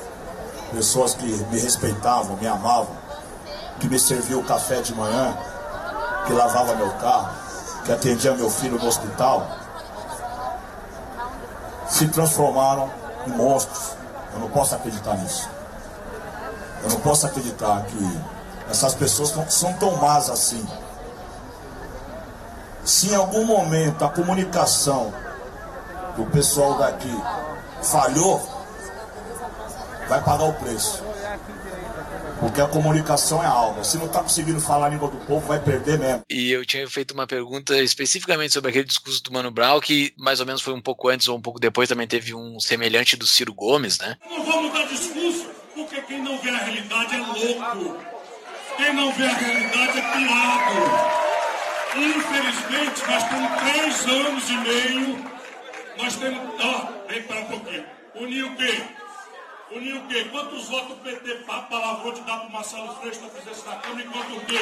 pessoas que me respeitavam, me amavam, que me serviam café de manhã, que lavava meu carro, que atendia meu filho no hospital, se transformaram em monstros. Eu não posso acreditar nisso. Eu não posso acreditar que essas pessoas são tão más assim. Se em algum momento a comunicação do pessoal daqui falhou, vai pagar o preço. Porque a comunicação é algo. Se não está conseguindo falar a língua do povo, vai perder mesmo. E eu tinha feito uma pergunta especificamente sobre aquele discurso do Mano Brown, que mais ou menos foi um pouco antes ou um pouco depois, também teve um semelhante do Ciro Gomes, né? Não vamos dar discurso porque quem não vê a realidade é louco. Quem não vê a realidade é pirado. Infelizmente, nós temos três anos e meio. Nós temos. Ó, oh, vem para um pouquinho. Unir o quê? Unir o quê? Quantos votos o PT palavrou de dar para o Marcelo Freixo fazer na Câmara e quanto o quê?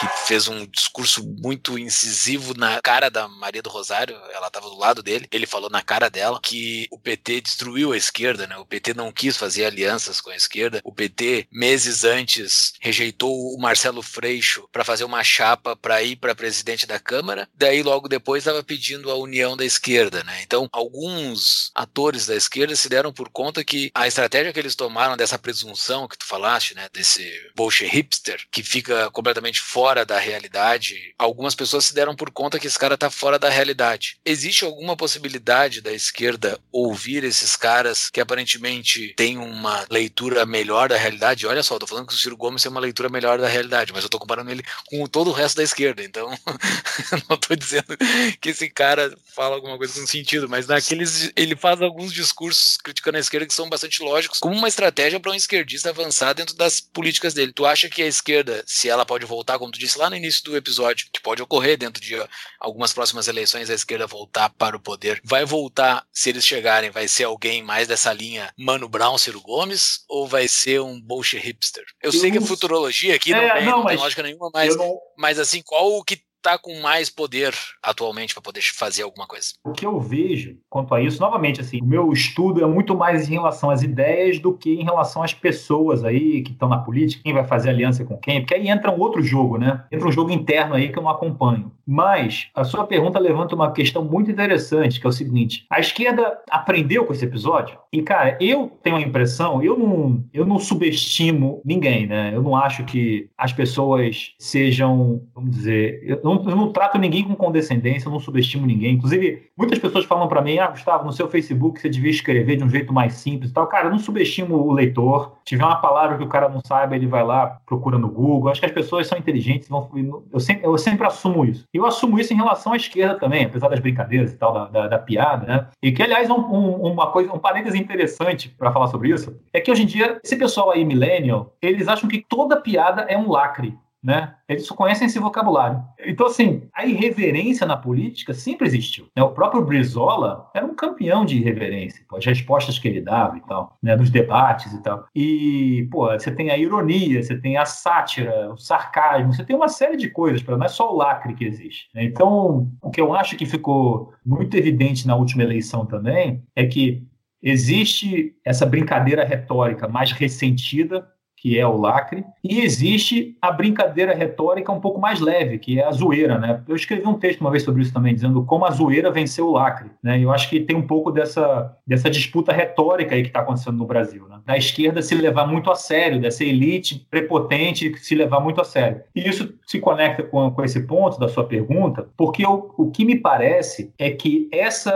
Que fez um discurso muito incisivo na cara da Maria do Rosário, ela estava do lado dele, ele falou na cara dela que o PT destruiu a esquerda, né? O PT não quis fazer alianças com a esquerda. O PT, meses antes, rejeitou o Marcelo Freixo para fazer uma chapa para ir para presidente da Câmara. Daí, logo depois, estava pedindo a união da esquerda, né? Então, alguns atores da esquerda se deram por conta que a estratégia estratégia que eles tomaram dessa presunção que tu falaste, né, desse bullshit hipster, que fica completamente fora da realidade, algumas pessoas se deram por conta que esse cara tá fora da realidade. Existe alguma possibilidade da esquerda ouvir esses caras que aparentemente têm uma leitura melhor da realidade? Olha só, eu tô falando que o Ciro Gomes tem uma leitura melhor da realidade, mas eu tô comparando ele com todo o resto da esquerda, então não tô dizendo que esse cara fala alguma coisa com sentido, mas naqueles ele faz alguns discursos criticando a esquerda que são bastante lógicos, como uma estratégia para um esquerdista avançar dentro das políticas dele. Tu acha que a esquerda, se ela pode voltar, como tu disse lá no início do episódio, que pode ocorrer dentro de algumas próximas eleições, a esquerda voltar para o poder, vai voltar, se eles chegarem, vai ser alguém mais dessa linha Mano Brown, Ciro Gomes, ou vai ser um bullshit hipster? Eu, eu sei que a futurologia aqui é, não, tem, não, não tem lógica nenhuma, mas, não... mas assim, qual o que está com mais poder atualmente para poder fazer alguma coisa? O que eu vejo quanto a isso, novamente, assim, o meu estudo é muito mais em relação às ideias do que em relação às pessoas aí que estão na política, quem vai fazer aliança com quem, porque aí entra um outro jogo, né? Entra um jogo interno aí que eu não acompanho. Mas a sua pergunta levanta uma questão muito interessante, que é o seguinte: a esquerda aprendeu com esse episódio? E, cara, eu tenho a impressão, eu não, eu não subestimo ninguém, né? Eu não acho que as pessoas sejam, vamos dizer, eu não, eu não trato ninguém com condescendência, eu não subestimo ninguém. Inclusive, muitas pessoas falam para mim: ah, Gustavo, no seu Facebook você devia escrever de um jeito mais simples e tal. Cara, eu não subestimo o leitor. Se tiver uma palavra que o cara não saiba, ele vai lá, procura no Google. Acho que as pessoas são inteligentes, vão, eu, sempre, eu sempre assumo isso. Eu assumo isso em relação à esquerda também, apesar das brincadeiras e tal, da, da, da piada, né? E que, aliás, um, um, uma coisa, um parênteses interessante para falar sobre isso, é que hoje em dia, esse pessoal aí, millennial, eles acham que toda piada é um lacre né? Eles só conhecem esse vocabulário. Então, assim, a irreverência na política sempre existiu. Né? O próprio Brizola era um campeão de irreverência, pô, as respostas que ele dava e tal, né? nos debates e tal. E, pô, você tem a ironia, você tem a sátira, o sarcasmo, você tem uma série de coisas, não é só o lacre que existe. Né? Então, o que eu acho que ficou muito evidente na última eleição também é que existe essa brincadeira retórica mais ressentida que é o lacre, e existe a brincadeira retórica um pouco mais leve, que é a zoeira, né? Eu escrevi um texto uma vez sobre isso também, dizendo como a zoeira venceu o lacre, né? Eu acho que tem um pouco dessa, dessa disputa retórica aí que está acontecendo no Brasil, né? Da esquerda se levar muito a sério, dessa elite prepotente se levar muito a sério. E isso se conecta com, com esse ponto da sua pergunta, porque o, o que me parece é que essa,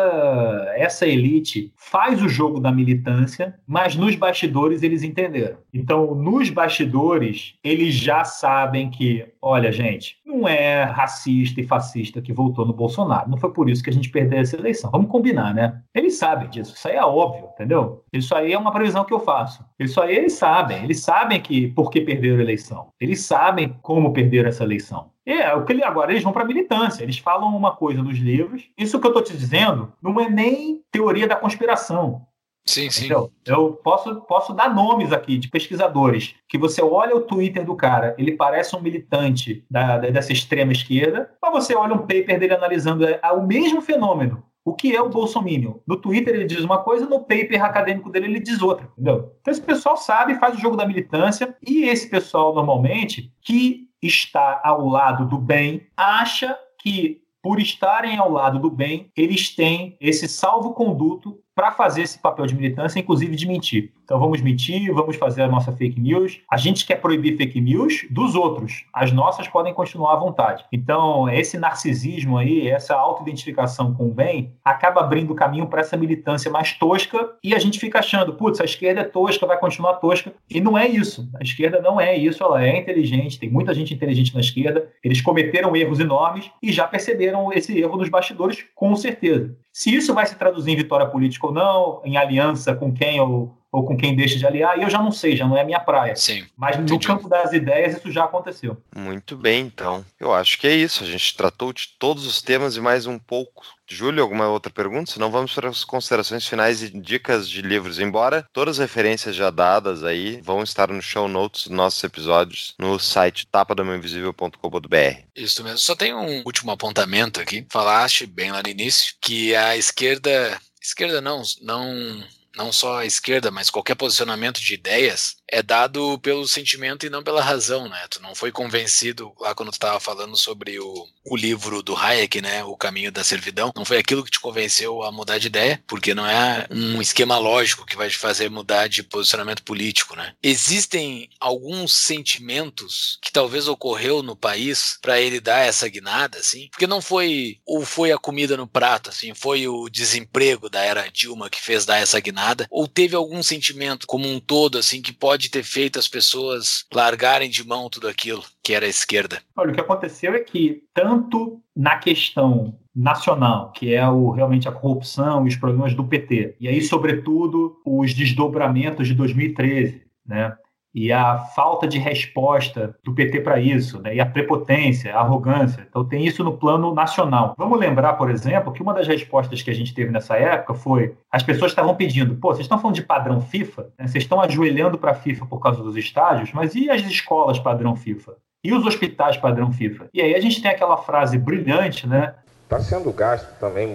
essa elite faz o jogo da militância, mas nos bastidores eles entenderam. Então, no nos bastidores, eles já sabem que, olha, gente, não é racista e fascista que voltou no Bolsonaro. Não foi por isso que a gente perdeu essa eleição. Vamos combinar, né? Eles sabem disso. Isso aí é óbvio, entendeu? Isso aí é uma previsão que eu faço. Isso aí eles sabem. Eles sabem que por que perderam a eleição. Eles sabem como perderam essa eleição. É, o que ele, agora eles vão para a militância, eles falam uma coisa nos livros. Isso que eu estou te dizendo não é nem teoria da conspiração. Sim, sim. Então, eu posso, posso dar nomes aqui de pesquisadores que você olha o Twitter do cara, ele parece um militante da, dessa extrema esquerda, mas você olha um paper dele analisando é, o mesmo fenômeno. O que é o Bolsonaro? No Twitter ele diz uma coisa, no paper acadêmico dele ele diz outra, entendeu? Então esse pessoal sabe, faz o jogo da militância, e esse pessoal normalmente que está ao lado do bem acha que por estarem ao lado do bem, eles têm esse salvo-conduto para fazer esse papel de militância, inclusive de mentir. Então vamos mentir, vamos fazer a nossa fake news. A gente quer proibir fake news dos outros. As nossas podem continuar à vontade. Então, esse narcisismo aí, essa autoidentificação com o bem, acaba abrindo caminho para essa militância mais tosca e a gente fica achando, putz, a esquerda é tosca, vai continuar tosca. E não é isso. A esquerda não é isso, ela é inteligente, tem muita gente inteligente na esquerda. Eles cometeram erros enormes e já perceberam esse erro nos bastidores, com certeza. Se isso vai se traduzir em vitória política ou não, em aliança com quem ou, ou com quem deixa de aliar, eu já não sei, já não é minha praia. Sim. Mas no campo das ideias isso já aconteceu. Muito bem, então. Eu acho que é isso. A gente tratou de todos os temas e mais um pouco. Júlio, alguma outra pergunta? Senão vamos para as considerações finais e dicas de livros. Embora todas as referências já dadas aí vão estar no show notes dos nossos episódios no site tapadamainvisível.com.br. Isso mesmo. Só tem um último apontamento aqui. Falaste bem lá no início que a esquerda esquerda não, não não só a esquerda, mas qualquer posicionamento de ideias, é dado pelo sentimento e não pela razão, né? Tu não foi convencido lá quando tu estava falando sobre o, o livro do Hayek, né? O Caminho da Servidão. Não foi aquilo que te convenceu a mudar de ideia, porque não é um esquema lógico que vai te fazer mudar de posicionamento político, né? Existem alguns sentimentos que talvez ocorreu no país para ele dar essa guinada, assim, porque não foi ou foi a comida no prato, assim, foi o desemprego da era Dilma que fez dar essa guinada, ou teve algum sentimento como um todo, assim, que pode ter feito as pessoas largarem de mão tudo aquilo que era a esquerda? Olha, o que aconteceu é que, tanto na questão nacional, que é o, realmente a corrupção e os problemas do PT, e aí, sobretudo, os desdobramentos de 2013, né? E a falta de resposta do PT para isso, né? e a prepotência, a arrogância. Então, tem isso no plano nacional. Vamos lembrar, por exemplo, que uma das respostas que a gente teve nessa época foi: as pessoas estavam pedindo, pô, vocês estão falando de padrão FIFA? Né? Vocês estão ajoelhando para a FIFA por causa dos estádios, mas e as escolas padrão FIFA? E os hospitais padrão FIFA? E aí a gente tem aquela frase brilhante, né? Está sendo gasto também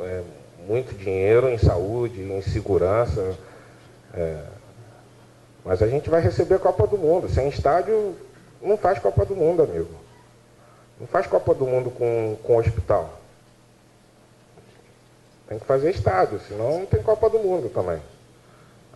é, muito dinheiro em saúde, em segurança. É mas a gente vai receber a Copa do Mundo. Sem estádio, não faz Copa do Mundo, amigo. Não faz Copa do Mundo com, com hospital. Tem que fazer estádio, senão não tem Copa do Mundo também.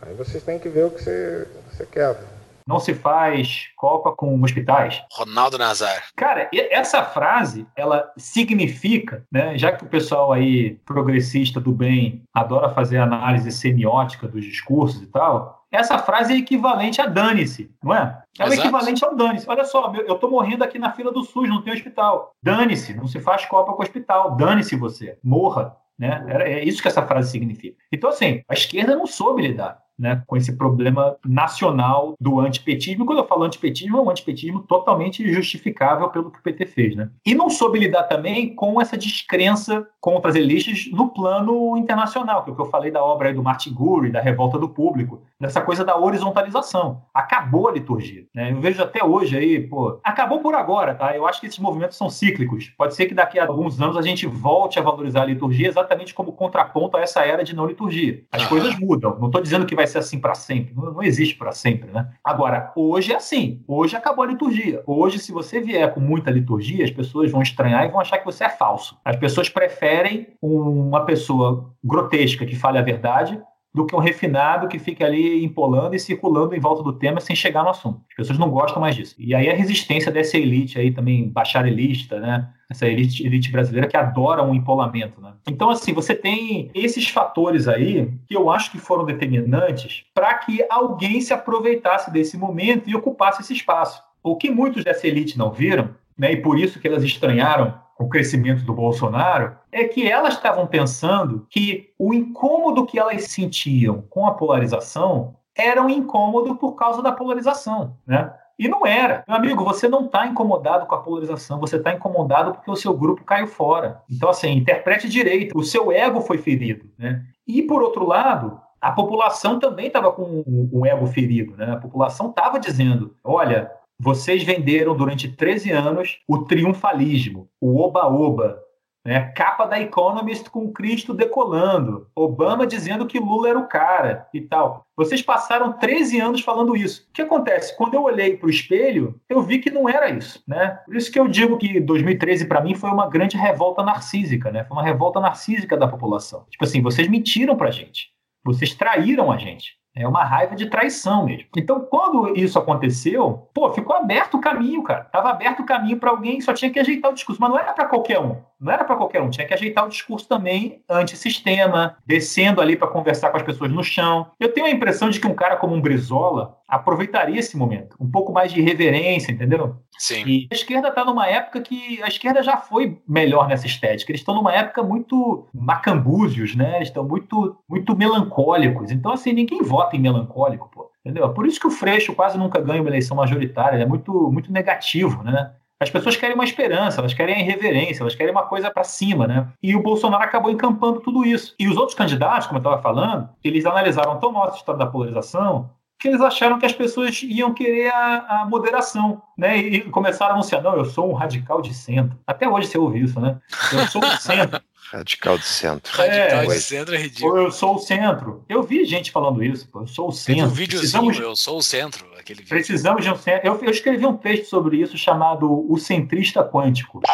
Aí vocês têm que ver o que você, você quer. Não se faz Copa com hospitais. Ronaldo Nazar. Cara, essa frase, ela significa, né, já que o pessoal aí progressista do bem adora fazer análise semiótica dos discursos e tal, essa frase é equivalente a dane-se, não é? É o equivalente ao dane-se. Olha só, eu estou morrendo aqui na fila do SUS, não tem hospital. Dane-se, não se faz copa com o hospital. Dane-se você, morra. Né? É isso que essa frase significa. Então, assim, a esquerda não soube lidar né, com esse problema nacional do antipetismo. Quando eu falo antipetismo, é um antipetismo totalmente justificável pelo que o PT fez. Né? E não soube lidar também com essa descrença contra as elites no plano internacional, que é o que eu falei da obra do Martin Gurri, da revolta do público, dessa coisa da horizontalização. Acabou a liturgia. Né? Eu vejo até hoje aí, pô, acabou por agora, tá? Eu acho que esses movimentos são cíclicos. Pode ser que daqui a alguns anos a gente volte a valorizar a liturgia exatamente como contraponto a essa era de não liturgia. As coisas mudam. Não estou dizendo que vai ser assim para sempre. Não, não existe para sempre, né? Agora, hoje é assim. Hoje acabou a liturgia. Hoje, se você vier com muita liturgia, as pessoas vão estranhar e vão achar que você é falso. As pessoas preferem uma pessoa grotesca que fale a verdade do que um refinado que fica ali empolando e circulando em volta do tema sem chegar no assunto. As pessoas não gostam mais disso. E aí a resistência dessa elite aí também bacharelista, né? Essa elite, elite brasileira que adora um empolamento, né? Então, assim, você tem esses fatores aí que eu acho que foram determinantes para que alguém se aproveitasse desse momento e ocupasse esse espaço. O que muitos dessa elite não viram, né? E por isso que elas estranharam o crescimento do Bolsonaro, é que elas estavam pensando que o incômodo que elas sentiam com a polarização era um incômodo por causa da polarização, né? E não era. Meu amigo, você não está incomodado com a polarização, você está incomodado porque o seu grupo caiu fora. Então, assim, interprete direito. O seu ego foi ferido, né? E, por outro lado, a população também estava com o ego ferido, né? A população estava dizendo, olha, vocês venderam durante 13 anos o triunfalismo, o oba-oba, né? capa da Economist com Cristo decolando, Obama dizendo que Lula era o cara e tal. Vocês passaram 13 anos falando isso. O que acontece? Quando eu olhei para o espelho, eu vi que não era isso. Né? Por isso que eu digo que 2013 para mim foi uma grande revolta narcísica, né? foi uma revolta narcísica da população. Tipo assim, vocês mentiram para gente, vocês traíram a gente. É uma raiva de traição mesmo. Então, quando isso aconteceu, pô, ficou aberto o caminho, cara. Tava aberto o caminho para alguém, só tinha que ajeitar o discurso. Mas não era para qualquer um. Não era para qualquer um. Tinha que ajeitar o discurso também antissistema, descendo ali para conversar com as pessoas no chão. Eu tenho a impressão de que um cara como um Brizola aproveitaria esse momento. Um pouco mais de reverência, entendeu? Sim. E a esquerda está numa época que a esquerda já foi melhor nessa estética. Eles estão numa época muito macambúzios, né? Eles estão muito, muito melancólicos. Então, assim, ninguém vota em melancólico, pô. Entendeu? Por isso que o Freixo quase nunca ganha uma eleição majoritária. Ele é muito, muito negativo, né? As pessoas querem uma esperança, elas querem a irreverência, elas querem uma coisa para cima, né? E o Bolsonaro acabou encampando tudo isso. E os outros candidatos, como eu estava falando, eles analisaram tão mal história da polarização que eles acharam que as pessoas iam querer a, a, moderação, né? E começaram a anunciar, não, eu sou um radical de centro. Até hoje você ouve isso, né? Eu sou um centro. Radical de centro. Radical de É, centro é ridículo. eu sou o centro. Eu vi gente falando isso, pô. Eu sou o Tem centro. um videozinho, Precisamos, eu sou o centro, aquele vídeo. precisamos de um centro. Eu, eu escrevi um texto sobre isso chamado O Centrista Quântico.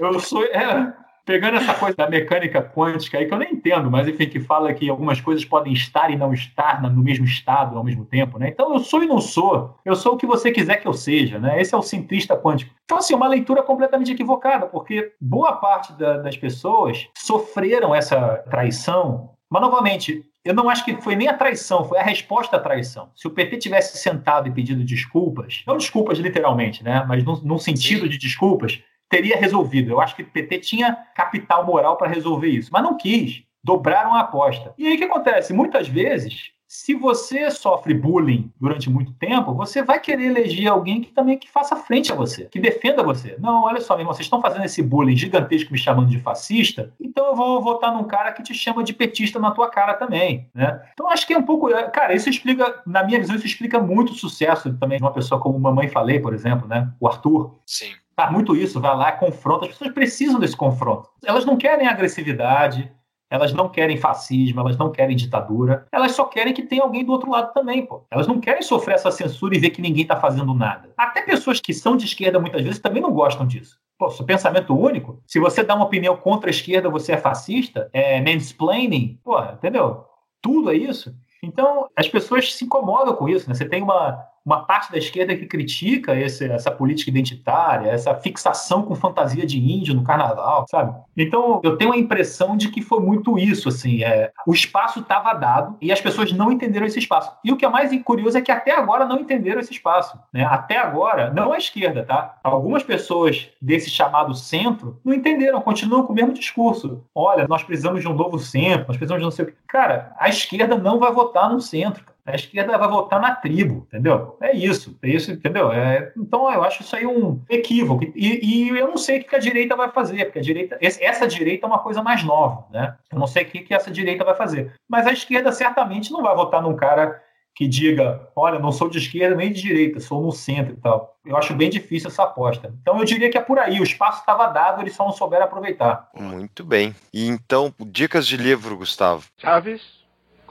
eu sou. é, pegando essa coisa da mecânica quântica aí, que eu nem entendo, mas enfim, que fala que algumas coisas podem estar e não estar no mesmo estado ao mesmo tempo, né? Então eu sou e não sou. Eu sou o que você quiser que eu seja, né? Esse é o centrista quântico. Então, assim, uma leitura completamente equivocada, porque boa parte da- das pessoas sofreram essa traição, mas novamente. Eu não acho que foi nem a traição, foi a resposta à traição. Se o PT tivesse sentado e pedido desculpas, não desculpas literalmente, né? Mas num, num sentido de desculpas, teria resolvido. Eu acho que o PT tinha capital moral para resolver isso, mas não quis. Dobraram a aposta. E aí o que acontece? Muitas vezes, se você sofre bullying durante muito tempo, você vai querer eleger alguém que também que faça frente a você, que defenda você. Não, olha só, meu irmão, vocês estão fazendo esse bullying gigantesco me chamando de fascista, então eu vou votar num cara que te chama de petista na tua cara também, né? Então acho que é um pouco, é, cara, isso explica, na minha visão, isso explica muito o sucesso também de uma pessoa como Mamãe Falei, por exemplo, né? O Arthur, Sim. Tá muito isso, vai lá, confronta. As pessoas precisam desse confronto. Elas não querem agressividade, elas não querem fascismo, elas não querem ditadura, elas só querem que tenha alguém do outro lado também, pô. Elas não querem sofrer essa censura e ver que ninguém tá fazendo nada. Até pessoas que são de esquerda muitas vezes também não gostam disso. Pô, se o pensamento único, se você dá uma opinião contra a esquerda, você é fascista, é mansplaining, pô, entendeu? Tudo é isso. Então, as pessoas se incomodam com isso, né? Você tem uma, uma parte da esquerda que critica esse, essa política identitária, essa fixação com fantasia de índio no carnaval, sabe? Então, eu tenho a impressão de que foi muito isso, assim, é, o espaço estava dado e as pessoas não entenderam esse espaço. E o que é mais curioso é que até agora não entenderam esse espaço, né? Até agora, não a esquerda, tá? Algumas pessoas desse chamado centro não entenderam, continuam com o mesmo discurso. Olha, nós precisamos de um novo centro, nós precisamos de não sei o que. Cara, a esquerda não vai votar no centro. A esquerda vai votar na tribo, entendeu? É isso, é isso, entendeu? É, então eu acho isso aí um equívoco. E, e eu não sei o que a direita vai fazer, porque a direita, essa direita é uma coisa mais nova, né? Eu não sei o que, que essa direita vai fazer. Mas a esquerda certamente não vai votar num cara que diga, olha, não sou de esquerda nem de direita, sou no centro e tal. Eu acho bem difícil essa aposta. Então eu diria que é por aí, o espaço estava dado, eles só não souberam aproveitar. Muito bem. E então, dicas de livro, Gustavo. Chaves,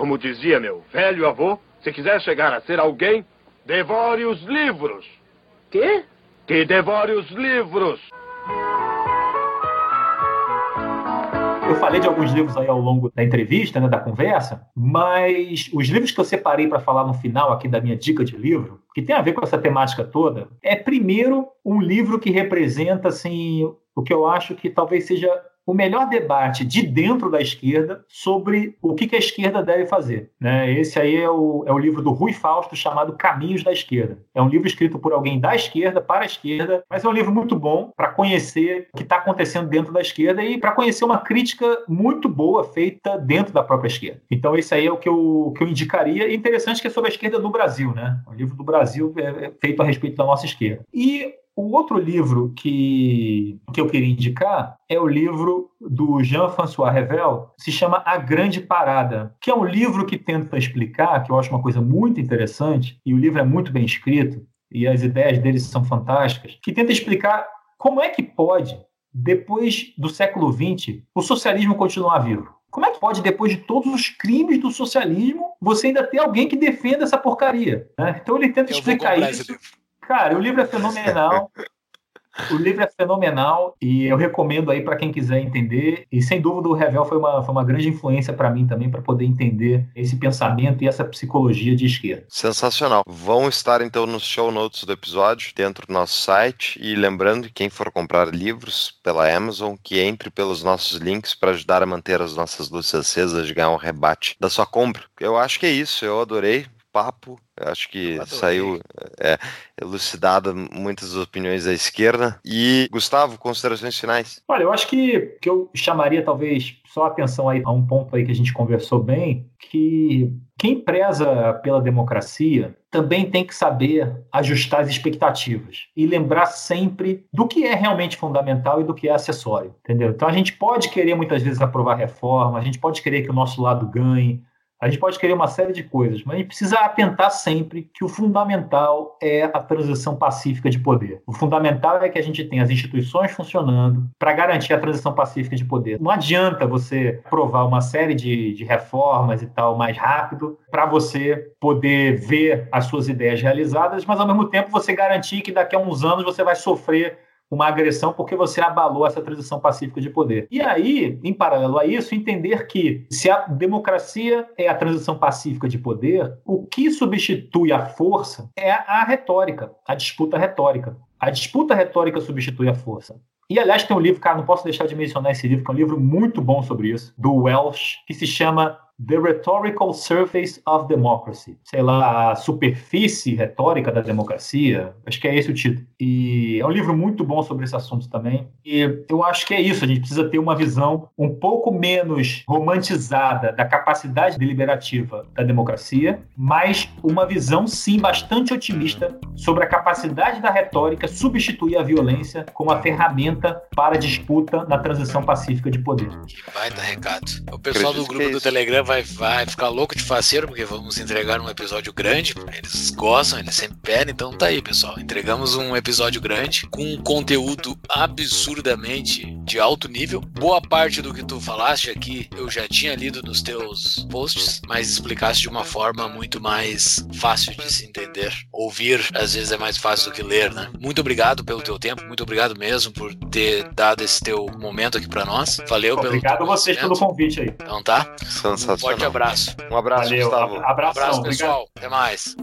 como dizia meu velho avô, se quiser chegar a ser alguém, devore os livros. Quê? Que devore os livros. Eu falei de alguns livros aí ao longo da entrevista, né, da conversa, mas os livros que eu separei para falar no final aqui da minha dica de livro, que tem a ver com essa temática toda, é primeiro um livro que representa assim o que eu acho que talvez seja o melhor debate de dentro da esquerda sobre o que, a esquerda deve fazer. Né? Esse aí é o, é o livro do Rui Fausto chamado Caminhos da Esquerda. É um livro escrito por alguém da esquerda para a esquerda, mas é um livro muito bom para conhecer o que está acontecendo dentro da esquerda e para conhecer uma crítica muito boa feita dentro da própria esquerda. Então esse aí é o que eu, que eu indicaria. Interessante que é sobre a esquerda no Brasil, né? Um livro do Brasil é, é feito a respeito da nossa esquerda. E o outro livro que, que eu queria indicar é o livro do Jean-François Revel, se chama A Grande Parada, que é um livro que tenta explicar, que eu acho uma coisa muito interessante, e o livro é muito bem escrito, e as ideias dele são fantásticas, que tenta explicar como é que pode, depois do século XX, o socialismo continuar vivo. Como é que pode, depois de todos os crimes do socialismo, você ainda ter alguém que defenda essa porcaria? né? Então ele tenta Eu explicar isso. Cara, o livro é fenomenal. O livro é fenomenal e eu recomendo aí para quem quiser entender. E sem dúvida o Revel foi uma, foi uma grande influência para mim também para poder entender esse pensamento e essa psicologia de esquerda. Sensacional. Vão estar então nos show notes do episódio, dentro do nosso site. E lembrando que quem for comprar livros pela Amazon, que entre pelos nossos links para ajudar a manter as nossas luzes acesas de ganhar um rebate da sua compra. Eu acho que é isso, eu adorei. Papo, acho que Adorei. saiu é, elucidada muitas opiniões da esquerda. E, Gustavo, considerações finais? Olha, eu acho que, que eu chamaria talvez só atenção aí a um ponto aí que a gente conversou bem, que quem preza pela democracia também tem que saber ajustar as expectativas e lembrar sempre do que é realmente fundamental e do que é acessório, entendeu? Então a gente pode querer muitas vezes aprovar reforma, a gente pode querer que o nosso lado ganhe, A gente pode querer uma série de coisas, mas a gente precisa atentar sempre que o fundamental é a transição pacífica de poder. O fundamental é que a gente tenha as instituições funcionando para garantir a transição pacífica de poder. Não adianta você aprovar uma série de, de reformas e tal mais rápido para você poder ver as suas ideias realizadas, mas ao mesmo tempo você garantir que daqui a uns anos você vai sofrer uma agressão porque você abalou essa transição pacífica de poder. E aí, em paralelo a isso, entender que se a democracia é a transição pacífica de poder, o que substitui a força é a retórica, a disputa retórica. A disputa retórica substitui a força. E, aliás, tem um livro, cara, não posso deixar de mencionar esse livro, que é um livro muito bom sobre isso, do Welsh, que se chama The Rhetorical Surface of Democracy. Sei lá, a superfície retórica da democracia. Acho que é esse o título. E é um livro muito bom sobre esse assunto também. E eu acho que é isso. A gente precisa ter uma visão um pouco menos romantizada da capacidade deliberativa da democracia, mas uma visão, sim, bastante otimista sobre a capacidade da retórica substituir a violência como a ferramenta para a disputa na transição pacífica de poder. Que baita recado. O pessoal do grupo do Telegram vai, vai ficar louco de faceiro, porque vamos entregar um episódio grande. Eles gostam, eles sempre pedem. Então tá aí, pessoal. Entregamos um episódio grande com um conteúdo absurdamente de alto nível. Boa parte do que tu falaste aqui eu já tinha lido nos teus posts, mas explicaste de uma forma muito mais fácil de se entender. Ouvir, às vezes, é mais fácil do que ler, né? Muito obrigado pelo teu tempo, muito obrigado mesmo por ter dado esse teu momento aqui para nós. Valeu Obrigado pelo. Obrigado a vocês pelo convite aí. Então tá? Sensacional. Um forte abraço. Um abraço, Valeu, Gustavo. abração, abraço, obrigado. pessoal. Até mais.